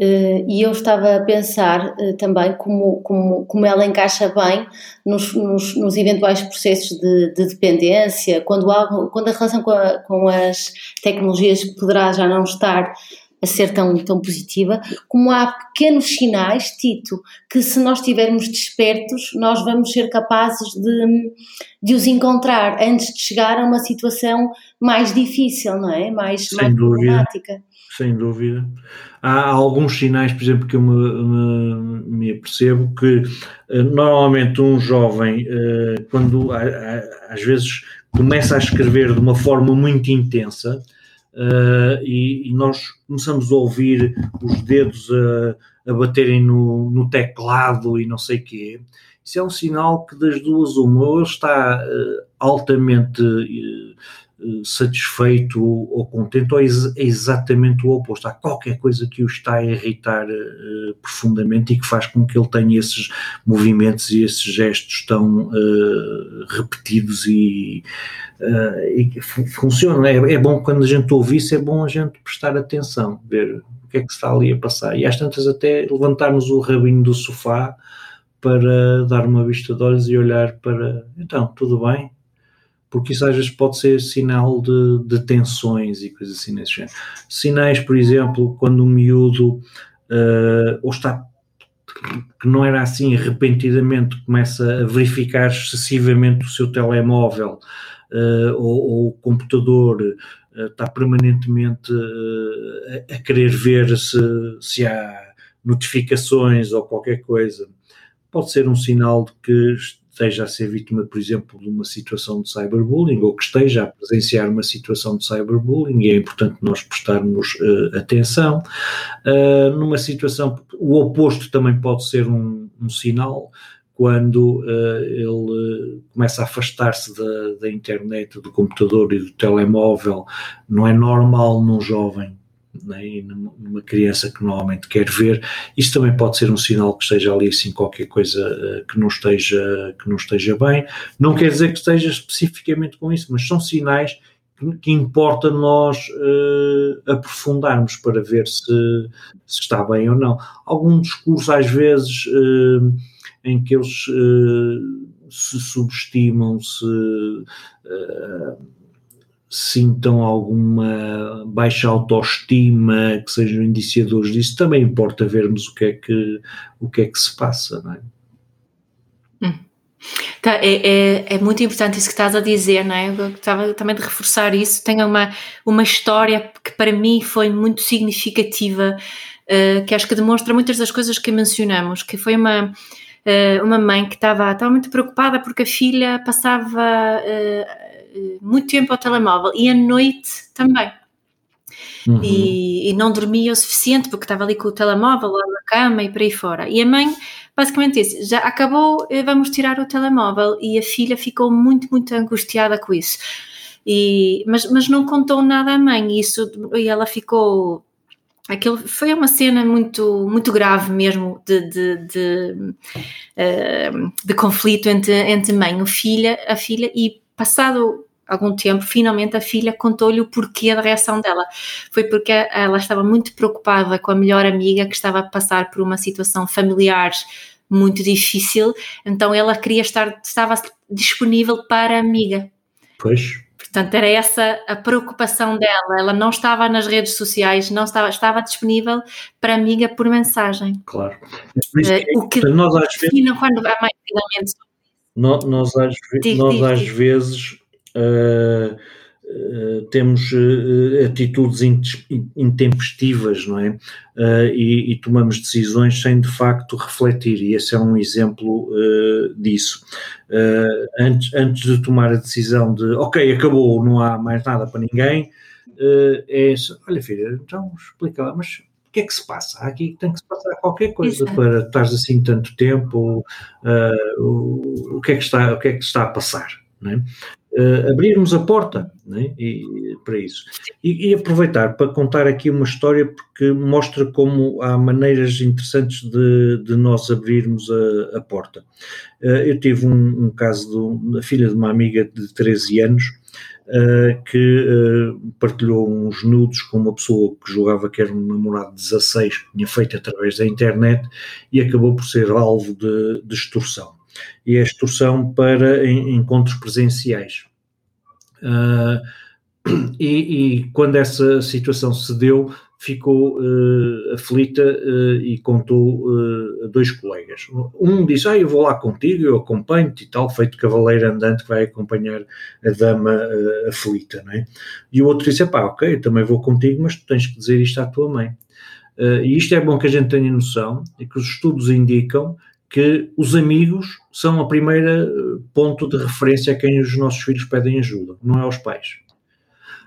eh, e eu estava a pensar eh, também como, como, como ela encaixa bem nos, nos, nos eventuais processos de, de, dependência, quando, algo, quando a relação com, a, com as tecnologias poderá já não estar a ser tão, tão positiva, como há pequenos sinais, Tito, que se nós estivermos despertos, nós vamos ser capazes de, de os encontrar antes de chegar a uma situação mais difícil, não é? Mais, Sem mais dúvida. problemática. Sem dúvida. Há alguns sinais, por exemplo, que eu me, me, me apercebo que uh, normalmente um jovem, uh, quando às vezes começa a escrever de uma forma muito intensa, uh, e, e, nós começamos a ouvir os dedos a, a baterem no, no, teclado e não sei o quê. Isso é um sinal que das duas uma, ou está uh, altamente uh, satisfeito ou contente, ou é exatamente o oposto. Há qualquer coisa que o está a irritar profundamente e que faz com que ele tenha esses movimentos e esses gestos tão repetidos e uh, e. É, é, bom quando a gente ouve isso, é bom a gente prestar atenção, ver o que é que está ali a passar. E às tantas até levantarmos o rabinho do sofá para dar uma vista de olhos e olhar para, então, tudo bem? Porque isso às vezes pode ser sinal de, de tensões e coisas assim nesse género. Sinais, por exemplo, quando um miúdo uh, ou está que não era assim, repentinamente começa a verificar excessivamente o seu telemóvel uh, ou, o computador uh, está permanentemente uh, a, a, querer ver se, se há notificações ou qualquer coisa, pode ser um sinal de que esteja a ser vítima, por exemplo, de uma situação de cyberbullying ou que esteja a presenciar uma situação de cyberbullying e é importante nós prestarmos uh, atenção. Uh, numa situação, o oposto também pode ser um, um sinal quando uh, ele começa a afastar-se da, da, internet, do computador e do telemóvel, não é normal num jovem né, e numa criança que normalmente quer ver, isso também pode ser um sinal que esteja ali assim qualquer coisa uh, que não esteja que não esteja bem. Não quer dizer que esteja especificamente com isso, mas são sinais que, que importa nós uh, aprofundarmos para ver se, se, está bem ou não. Algum discurso às vezes uh, em que eles uh, se subestimam, se sintam alguma baixa autoestima, que sejam indiciadores disso, também importa vermos o que é que, o que, é que se passa, não é? Hum. Tá, é, é, é, muito importante isso que estás a dizer, não é? Eu gostava também de reforçar isso. Tenho uma, uma história que para mim foi muito significativa, uh, que acho que demonstra muitas das coisas que mencionamos, que foi uma, uh, uma mãe que estava, estava muito preocupada porque a filha passava uh, muito tempo ao telemóvel e à noite também. Uhum. E, e, não dormia o suficiente porque estava ali com o telemóvel lá na cama e por aí fora. E a mãe basicamente disse: já acabou, vamos tirar o telemóvel. E a filha ficou muito, muito angustiada com isso. E, mas, mas não contou nada à mãe. Isso, e ela ficou aquilo foi uma cena muito muito grave mesmo de, de, de, uh, de conflito entre, entre mãe e filha, a filha e passado algum tempo, finalmente a filha contou-lhe o porquê da reação dela. Foi porque ela estava muito preocupada com a melhor amiga que estava a passar por uma situação familiar muito difícil, então ela queria estar, estava disponível para a amiga. Pois. Portanto, era essa a preocupação dela. Ela não estava nas redes sociais, não estava, estava disponível para a amiga por mensagem. Claro. Uh, o que nós às vezes, quando há mais. Nós, nós às, diz, nós, diz, às diz. vezes uh, uh, temos atitudes intempestivas, não é? E, e, tomamos decisões sem de facto refletir, e esse é um exemplo disso. Uh, antes, antes de tomar a decisão de ok, acabou, não há mais nada para ninguém, uh, é olha filha, então explica lá, mas o que é que se passa? Aqui tem que se passar qualquer coisa Exato. para estar assim tanto tempo, uh, o, o, que é que está, o que é que está a passar, é? Uh, abrirmos a porta né? e, para isso. E, e, aproveitar para contar aqui uma história porque mostra como há maneiras interessantes de, de nós abrirmos a, a porta. Uh, eu tive um, um caso da filha de uma amiga de 13 anos uh, que uh, partilhou uns nudes com uma pessoa que julgava que era um namorado de 16, que tinha feito através da internet e acabou por ser alvo de, de extorsão. E é extorsão para encontros presenciais. Uh, e, e, quando essa situação se deu, ficou uh, aflita uh, e contou a dois colegas. Um disse, ah, eu vou lá contigo, eu acompanho-te e tal, feito cavaleiro andante que vai acompanhar a dama aflita, não é? E o outro disse, pá, ok, eu também vou contigo, mas tu tens que dizer isto à tua mãe. e isto é bom que a gente tenha noção, e que os estudos indicam que os amigos são a primeira ponto de referência a quem os nossos filhos pedem ajuda, não é aos pais.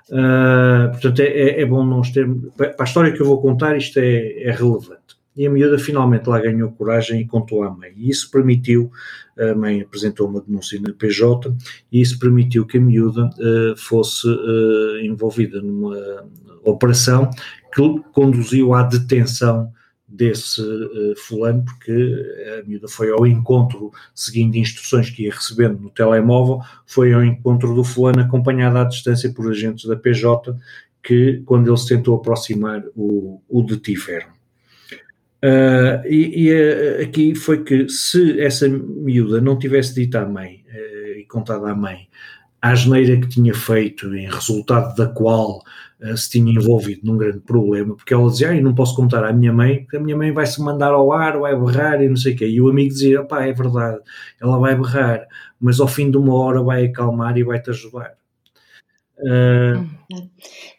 Uh, portanto, é, é, é, bom nós termos. Para a história que eu vou contar, isto é, é, relevante. E a miúda finalmente lá ganhou coragem e contou à mãe. E isso permitiu, a mãe apresentou uma denúncia na PJ, e isso permitiu que a miúda uh, fosse uh, envolvida numa operação que conduziu à detenção desse uh, fulano, porque a miúda foi ao encontro, seguindo instruções que ia recebendo no telemóvel, foi ao encontro do fulano acompanhada à distância por agentes da PJ, que quando ele se tentou aproximar o, o detiveram. Uh, e, e uh, aqui foi que se essa miúda não tivesse dito à mãe e contado à mãe a asneira que tinha feito, em resultado da qual uh, se tinha envolvido num grande problema, porque ela dizia, ah, eu não posso contar à minha mãe, porque a minha mãe vai se mandar ao ar, vai berrar e não sei o quê. E o amigo dizia, pá, é verdade, ela vai berrar, mas ao fim de uma hora vai acalmar e vai-te ajudar. Uh...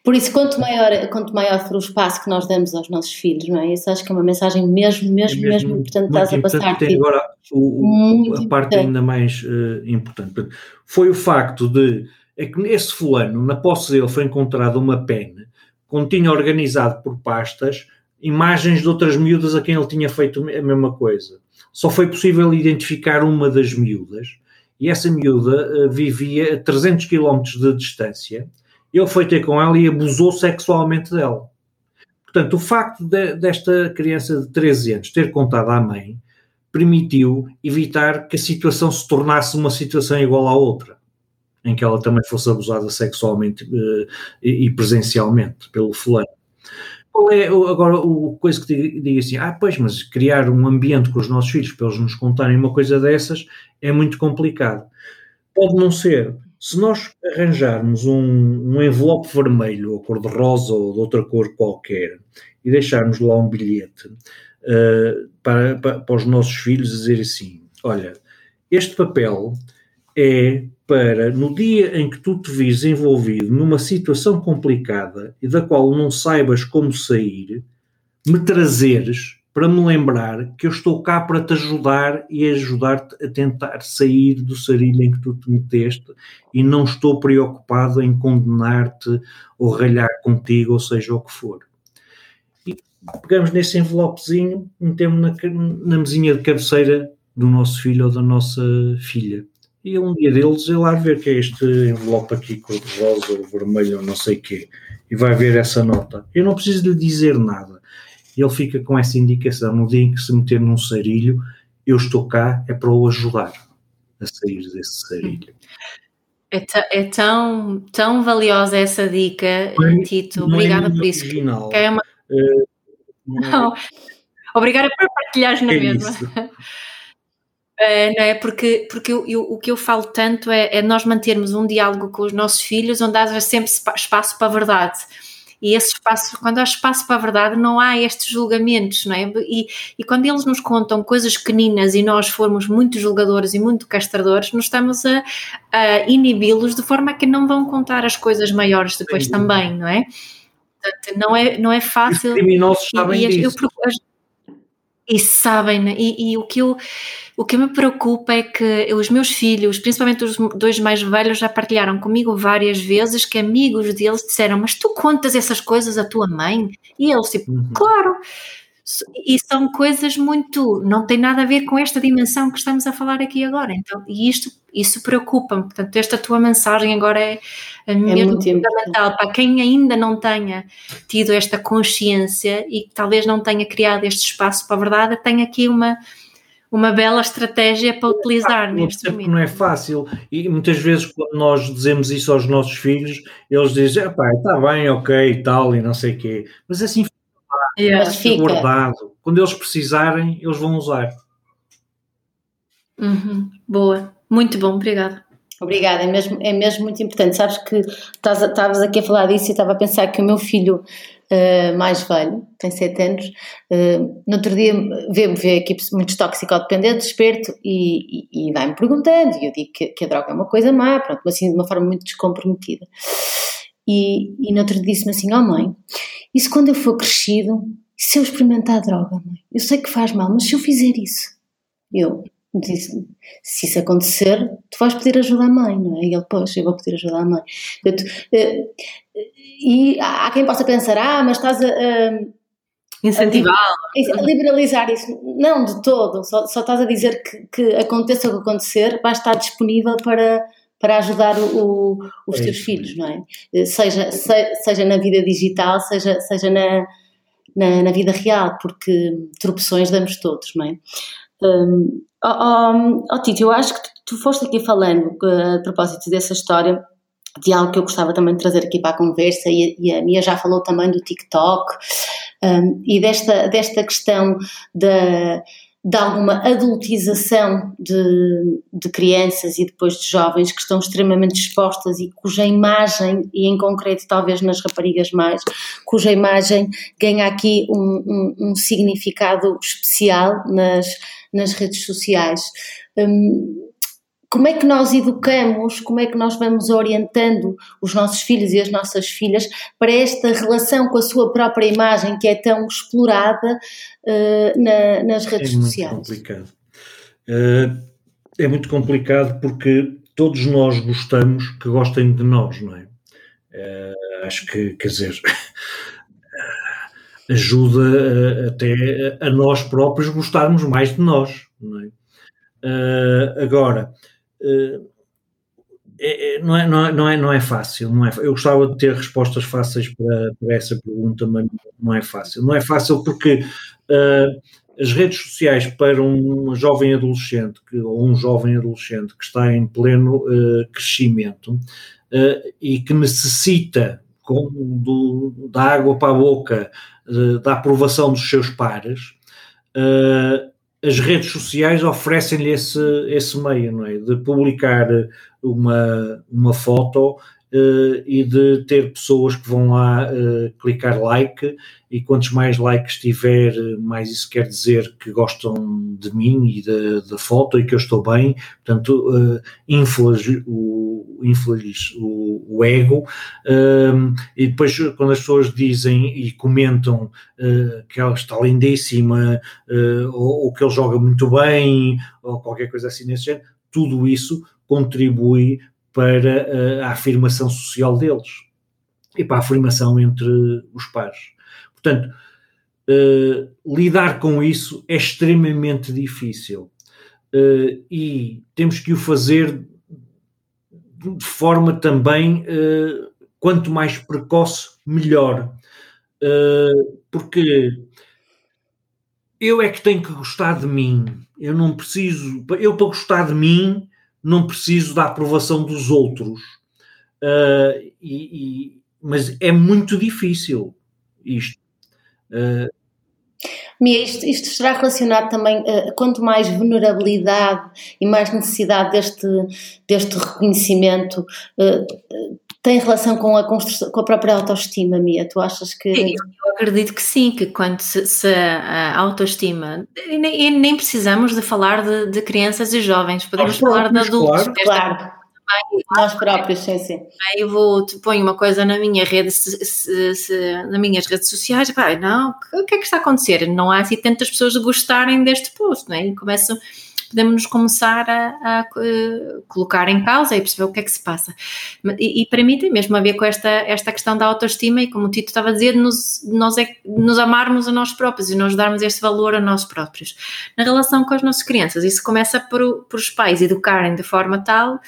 Por isso, quanto maior, quanto maior for o espaço que nós damos aos nossos filhos, não é? Isso acho que é uma mensagem mesmo, mesmo, é mesmo, mesmo importante estás a passar. Tem agora o, o, a parte ainda mais uh, importante. Foi o facto de é que esse fulano, na posse dele, foi encontrada uma pena, continha organizado por pastas imagens de outras miúdas a quem ele tinha feito a mesma coisa. Só foi possível identificar uma das miúdas e essa miúda uh, vivia a 300 km de distância. Ele foi ter com ela e abusou sexualmente dela. Portanto, o facto de, desta criança de 13 anos ter contado à mãe permitiu evitar que a situação se tornasse uma situação igual à outra, em que ela também fosse abusada sexualmente uh, e, e, presencialmente pelo fulano. Qual é agora o coisa que diga assim, ah, pois, mas criar um ambiente com os nossos filhos para eles nos contarem uma coisa dessas é muito complicado. Pode não ser. Se nós arranjarmos um, um envelope vermelho, ou cor de rosa, ou de outra cor qualquer, e deixarmos lá um bilhete uh, para, para, para os nossos filhos dizer assim: olha, este papel é para no dia em que tu te vis envolvido numa situação complicada e da qual não saibas como sair, me trazeres para me lembrar que eu estou cá para te ajudar e ajudar-te a tentar sair do sarilho em que tu te meteste e não estou preocupado em condenar-te ou ralhar contigo, ou seja o que for. E pegamos nesse envelopezinho, metemos na, na mesinha de cabeceira do nosso filho ou da nossa filha e um dia deles ele vai ver que é este envelope aqui cor de rosa ou vermelho ou não sei o quê, e vai ver essa nota. Eu não preciso lhe dizer nada. Ele fica com essa indicação. No dia em que se meter num sarilho, eu estou cá, é para o ajudar a sair desse sarilho. É, é tão, tão valiosa essa dica, não, Tito. Obrigada é por isso. Original. É uma... Uh, não. Obrigada por partilhares na é mesma. Isso. É, não é? Porque, porque eu, eu, o que eu falo tanto é, é, nós mantermos um diálogo com os nossos filhos onde há sempre espaço para a verdade. E esse espaço, quando há espaço para a verdade, não há estes julgamentos, não é? E, e quando eles nos contam coisas pequeninas e nós formos muito julgadores e muito castradores, nós estamos a, a inibi-los de forma a que não vão contar as coisas maiores depois Sim. também, não é? Portanto, não é, não é fácil. Os criminosos sabem e, disso. Eu, e sabem, né? e, e, o, que eu, o que me preocupa é que os meus filhos, principalmente os dois mais velhos, já partilharam comigo várias vezes que amigos deles disseram: Mas tu contas essas coisas à tua mãe? E eles, tipo, uhum. claro. E são coisas muito, não tem nada a ver com esta dimensão que estamos a falar aqui agora, então, e isto, isso preocupa-me, portanto, esta tua mensagem agora é, é mesmo fundamental para quem ainda não tenha tido esta consciência e que talvez não tenha criado este espaço para a verdade, tem aqui uma uma bela estratégia para utilizar é neste momento. Não é fácil. E muitas vezes, quando nós dizemos isso aos nossos filhos, eles dizem: pá, está bem, ok, e tal, e não sei o quê. Mas assim yeah. fica guardado. Quando eles precisarem, eles vão usar. Uhum. Boa, muito bom, obrigada. Obrigada, é mesmo, é mesmo muito importante. Sabes que estavas aqui a falar disso e estava a pensar que o meu filho uh, mais velho, tem 7 anos, uh, no outro dia vê-me vê aqui muitos toxicodependentes, esperto, e, e, e vai-me perguntando, e eu digo que, que, a droga é uma coisa má, pronto, mas assim de uma forma muito descomprometida. E, e no outro dia disse-me assim, oh mãe, e se quando eu for crescido, se eu experimentar a droga, mãe? Eu sei que faz mal, mas se eu fizer isso? Eu, disse, se isso acontecer, tu vais pedir ajuda à mãe, não é? E ele, pois, eu vou pedir ajuda à mãe. Eh, e há quem possa pensar, ah, mas estás a. a incentivar a, liberalizar isso. Não, de todo. Só, só estás a dizer que, que aconteça o que acontecer, vai estar disponível para, para ajudar o, os é teus filhos, não é? Seja, se, seja na vida digital, seja, seja na, na, na, vida real, porque tropeções damos todos, não é? Um, oh, oh, oh, Tito, eu acho que tu, tu foste aqui falando a propósito dessa história de algo que eu gostava também de trazer aqui para a conversa e, e a Mia já falou também do TikTok um, e desta, desta questão da de alguma adultização de, de crianças e depois de jovens que estão extremamente expostas e cuja imagem, e em concreto talvez nas raparigas mais, cuja imagem ganha aqui um, um, um significado especial nas, nas redes sociais. Um, como é que nós educamos, como é que nós vamos orientando os nossos filhos e as nossas filhas para esta relação com a sua própria imagem que é tão explorada uh, na, nas redes é muito sociais? Complicado. Uh, é muito complicado porque todos nós gostamos que gostem de nós, não é? Uh, acho que, quer dizer, ajuda até a nós próprios gostarmos mais de nós, não é? agora, é, é, não, é, não, é, não, é, não é fácil. Não é, eu gostava de ter respostas fáceis para, para essa pergunta, mas não é fácil. Não é fácil porque uh, as redes sociais para um jovem adolescente que, ou um jovem adolescente que está em pleno uh, crescimento uh, e que necessita com, do, da água para a boca, da aprovação dos seus pares, as redes sociais oferecem-lhe esse, esse meio, não é? De publicar uma, uma foto uh, e de ter pessoas que vão lá uh, clicar like. E quantos mais likes tiver, mais isso quer dizer que gostam de mim e da foto e que eu estou bem, portanto, uh, inflas o, inflas o, o ego. Uh, e depois quando as pessoas dizem e comentam que ela está lindíssima ou, ou que ele joga muito bem ou qualquer coisa assim nesse género, tudo isso contribui para eh, a afirmação social deles e para a afirmação entre os pares. Portanto, uh, lidar com isso é extremamente difícil uh, e temos que o fazer de forma também, quanto mais precoce, melhor. porque eu é que tenho que gostar de mim. Eu não preciso, eu para gostar de mim, não preciso da aprovação dos outros. Uh, e, e, mas é muito difícil isto. Uh, Mia, isto, isto, estará relacionado também, uh, quanto mais vulnerabilidade e mais necessidade deste, deste reconhecimento, uh, tem relação com a construção, com a própria autoestima, Mia? Tu achas que. Sim, eu acredito que sim, que quando se, se a autoestima. E nem, nem, precisamos de falar de, de crianças e jovens, podemos falar de adultos. Claro, claro. Nós próprios, sim, sim. Eu vou, te ponho uma coisa na minha rede, se, se, se, nas minhas redes sociais, pá, não, o que é que está a acontecer? Não há assim tantas pessoas a gostarem deste post, não é? E começo podemos começar a, a, a colocar em causa e perceber o que é que se passa. E, e, para mim tem mesmo a ver com esta, esta questão da autoestima e como o Tito estava a dizer, nos, nós é, nos amarmos a nós próprios e nós darmos esse valor a nós próprios. Na relação com as nossas crianças, isso começa por, por os pais educarem de forma tal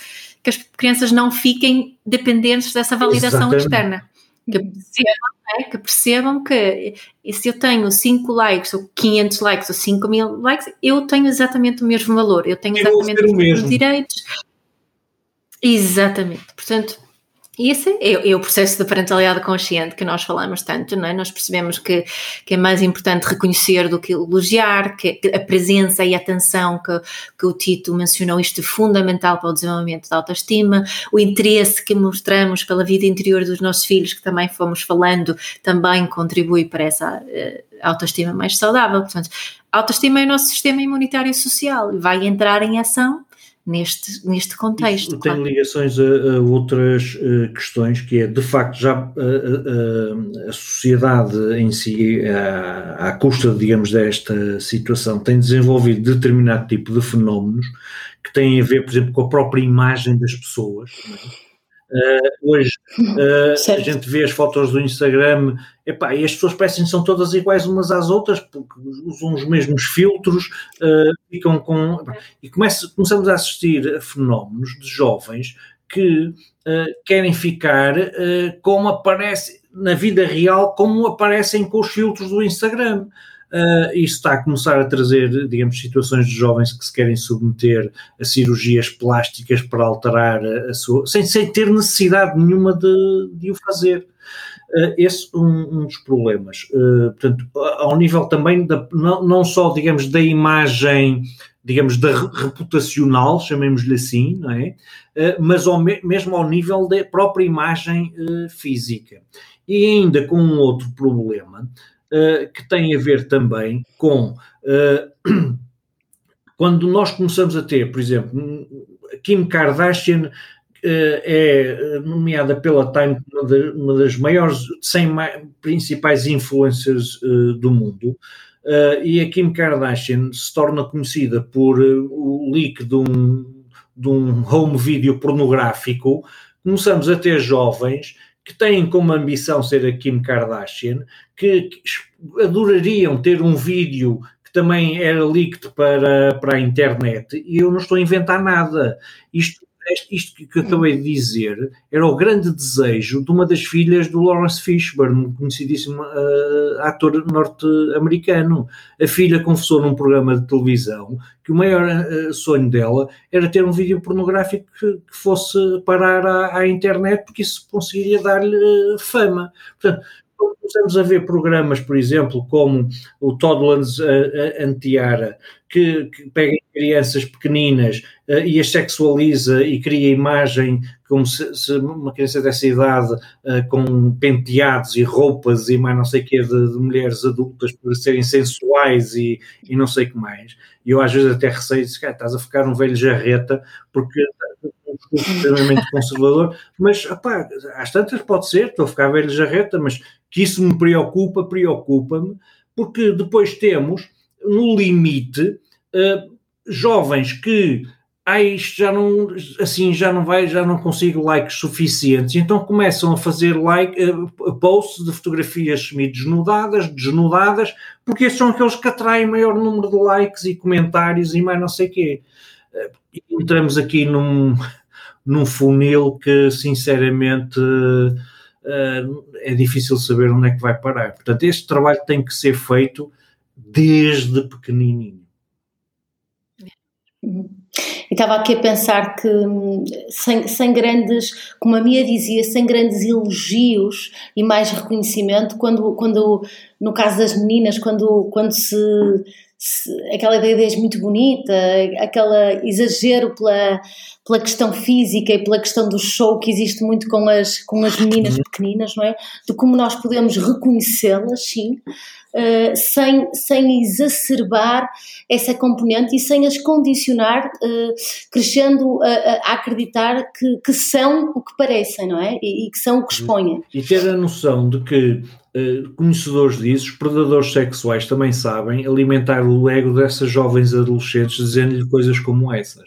que as crianças não fiquem dependentes dessa validação Exatamente. externa. Que percebam, é? que percebam que se eu tenho 5 likes, ou 500 likes, ou 5 mil likes, eu tenho exatamente o mesmo valor, eu tenho exatamente os mesmos direitos. Exatamente. Portanto, esse é, é, o processo da parentalidade consciente que nós falamos tanto, não é? Nós percebemos que, que é mais importante reconhecer do que elogiar, que a presença e a atenção que, que o Tito mencionou, isto é fundamental para o desenvolvimento da autoestima, o interesse que mostramos pela vida interior dos nossos filhos, que também fomos falando, também contribui para essa uh, autoestima mais saudável. Portanto, a autoestima é o nosso sistema imunitário social e vai entrar em ação neste, neste contexto. Isso tem claro. ligações a, a outras uh, questões, que é, de facto, já uh, uh, a sociedade em si, à custa, digamos, desta situação, tem desenvolvido determinado tipo de fenómenos que têm a ver, por exemplo, com a própria imagem das pessoas. É? Uh, hoje uh, a gente vê as fotos do Instagram epá, e as pessoas parecem que são todas iguais umas às outras porque usam os mesmos filtros uh, ficam com epá, e começa, começamos a assistir a fenómenos de jovens que querem ficar como aparece na vida real como aparecem com os filtros do Instagram Uh, isso está a começar a trazer, digamos, situações de jovens que se querem submeter a cirurgias plásticas para alterar a, sua. sem, sem ter necessidade nenhuma de, de o fazer. Uh, esse um, um dos problemas. Uh, portanto, ao nível também, da, não, não só, digamos, da imagem, digamos, da reputacional, chamemos-lhe assim, não é? mas ao, mesmo ao nível da própria imagem física. E ainda com um outro problema, uh, que tem a ver também com uh, quando nós começamos a ter, por exemplo, Kim Kardashian uh, é nomeada pela Time uma das maiores 100 principais influencers do mundo. E a Kim Kardashian se torna conhecida por o leak de um, de um home video pornográfico, começamos a ter jovens que têm como ambição ser a Kim Kardashian, que, que adorariam ter um vídeo que também era leaked para, para a internet, e eu não estou a inventar nada. Isto isto que eu acabei de dizer era o grande desejo de uma das filhas do Lawrence Fishburne, um conhecidíssimo uh, ator norte-americano. A filha confessou num programa de televisão que o maior uh, sonho dela era ter um vídeo pornográfico que, que fosse parar à, à, internet, porque isso conseguiria dar-lhe uh, fama. Portanto, começamos a ver programas, por exemplo, como o Toddlers Antiara, que, que pega crianças pequeninas e as sexualiza e cria imagem como se, se uma criança dessa idade uh, com penteados e roupas e mais não sei o que de, de, mulheres adultas por serem sensuais e, e não sei o que mais. E eu às vezes até receio, de, estás a ficar um velho jarreta porque extremamente conservador, mas opá, às tantas pode ser, estou a ficar velho jarreta, mas que isso me preocupa, preocupa-me, porque depois temos no limite uh, jovens que ah, isto já não, assim, já não vai, já não consigo likes suficientes, então começam a fazer like, uh, posts de fotografias semi-desnudadas, desnudadas, porque esses são aqueles que atraem maior número de likes e comentários e mais não sei o quê. Uh, entramos aqui num, num funil que, sinceramente, uh, é difícil saber onde é que vai parar. Portanto, este trabalho tem que ser feito desde pequenininho. Uhum. Estava aqui a pensar que hum, sem, sem grandes, como a Mia dizia, sem grandes elogios e mais reconhecimento, quando, quando no caso das meninas, quando, quando se aquela ideia muito bonita, aquele exagero pela, pela questão física e pela questão do show que existe muito com as, com as meninas uhum. pequeninas, não é? De como nós podemos reconhecê-las, sim, uh, sem, sem exacerbar essa componente e sem as condicionar, uh, crescendo a, a, acreditar que, que, são o que parecem, não é? E, e que são o que expõem. E ter a noção de que conhecedores disso, os predadores sexuais também sabem alimentar o ego dessas jovens adolescentes dizendo-lhe coisas como essas.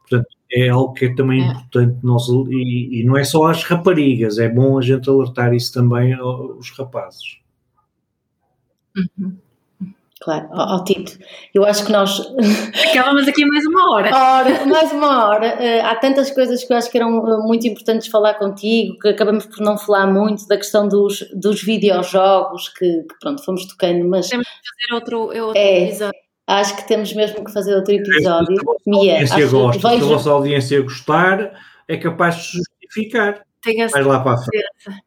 Portanto, é algo que é também é. importante nós, e, e, não é só as raparigas, é bom a gente alertar isso também aos rapazes. Uhum. Claro, ao Tito, eu acho que nós. Acabamos aqui mais uma hora. hora mais uma hora. Uh, há tantas coisas que eu acho que eram uh, muito importantes falar contigo, que acabamos por não falar muito da questão dos, dos videojogos, que, que pronto, fomos tocando, mas. Temos que fazer outro, outro é, episódio. Acho que temos mesmo que fazer outro episódio. Se a audiência gosta, vejo... se a vossa audiência gostar, é capaz de justificar. Tenho a certeza. lá para a frente.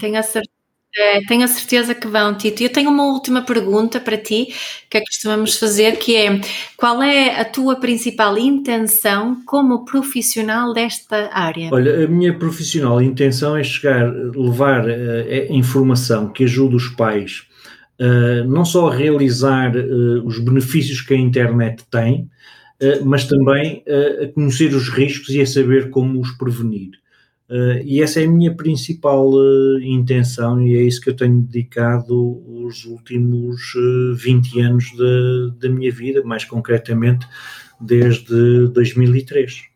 Tenho a certeza. É, tenho a certeza que vão, Tito. Eu tenho uma última pergunta para ti, que é que costumamos fazer, que é qual é a tua principal intenção como profissional desta área? Olha, a minha profissional intenção é chegar, levar uh, informação que ajude os pais uh, não só a realizar uh, os benefícios que a internet tem, uh, mas também a conhecer os riscos e a saber como os prevenir. E essa é a minha principal intenção e é isso que eu tenho dedicado os últimos 20 anos da minha vida, mais concretamente desde 2003.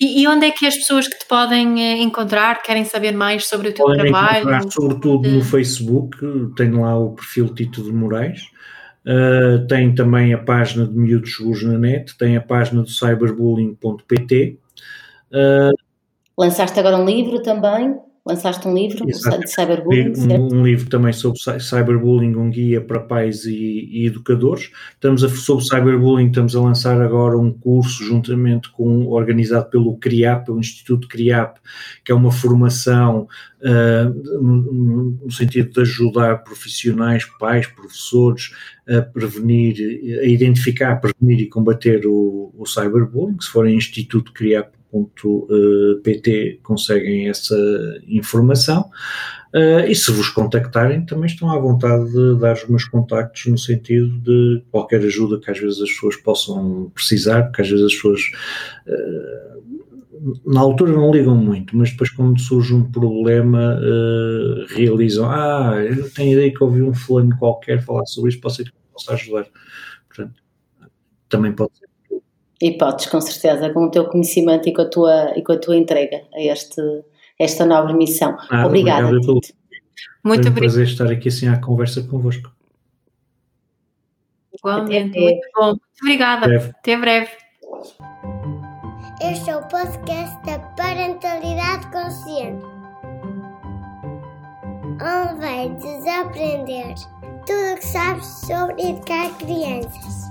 E, e, onde é que as pessoas que te podem eh, encontrar querem saber mais sobre o teu podem trabalho? Sobretudo no Facebook, tenho lá o perfil Tito de Moraes, uh, tem também a página de Miúdos Seguros na net, tem a página do cyberbullying.pt. Uh, Lançaste agora um livro também? Lançaste um livro Exato. de cyberbullying, um, um, livro também sobre cyberbullying, um guia para pais e, e, educadores. Estamos a, sobre cyberbullying, estamos a lançar agora um curso juntamente com, organizado pelo CRIAP, o Instituto CRIAP, que é uma formação uh, no, no, sentido de ajudar profissionais, pais, professores a prevenir, a identificar, prevenir e combater o, o cyberbullying, se forem Instituto CRIAP pt conseguem essa informação. Uh, e se vos contactarem, também estão à vontade de dar os meus contactos no sentido de qualquer ajuda que às vezes as pessoas possam precisar, porque às vezes as pessoas uh, na altura não ligam muito, mas depois quando surge um problema uh, realizam, ah, eu tenho ideia que ouvi um fulano qualquer falar sobre isto, que possa ajudar. Portanto, também pode ser e podes, com certeza, com o teu conhecimento e com a tua, e com a tua entrega a este, esta nobre missão. Ah, Obrigada. Obrigado Muito um prazer estar aqui assim à conversa convosco. Igualmente, muito bom. Muito obrigada. Breve. Até breve. Este é o podcast da Parentalidade Consciente. Onde vai desaprender tudo o que sabes sobre educar crianças.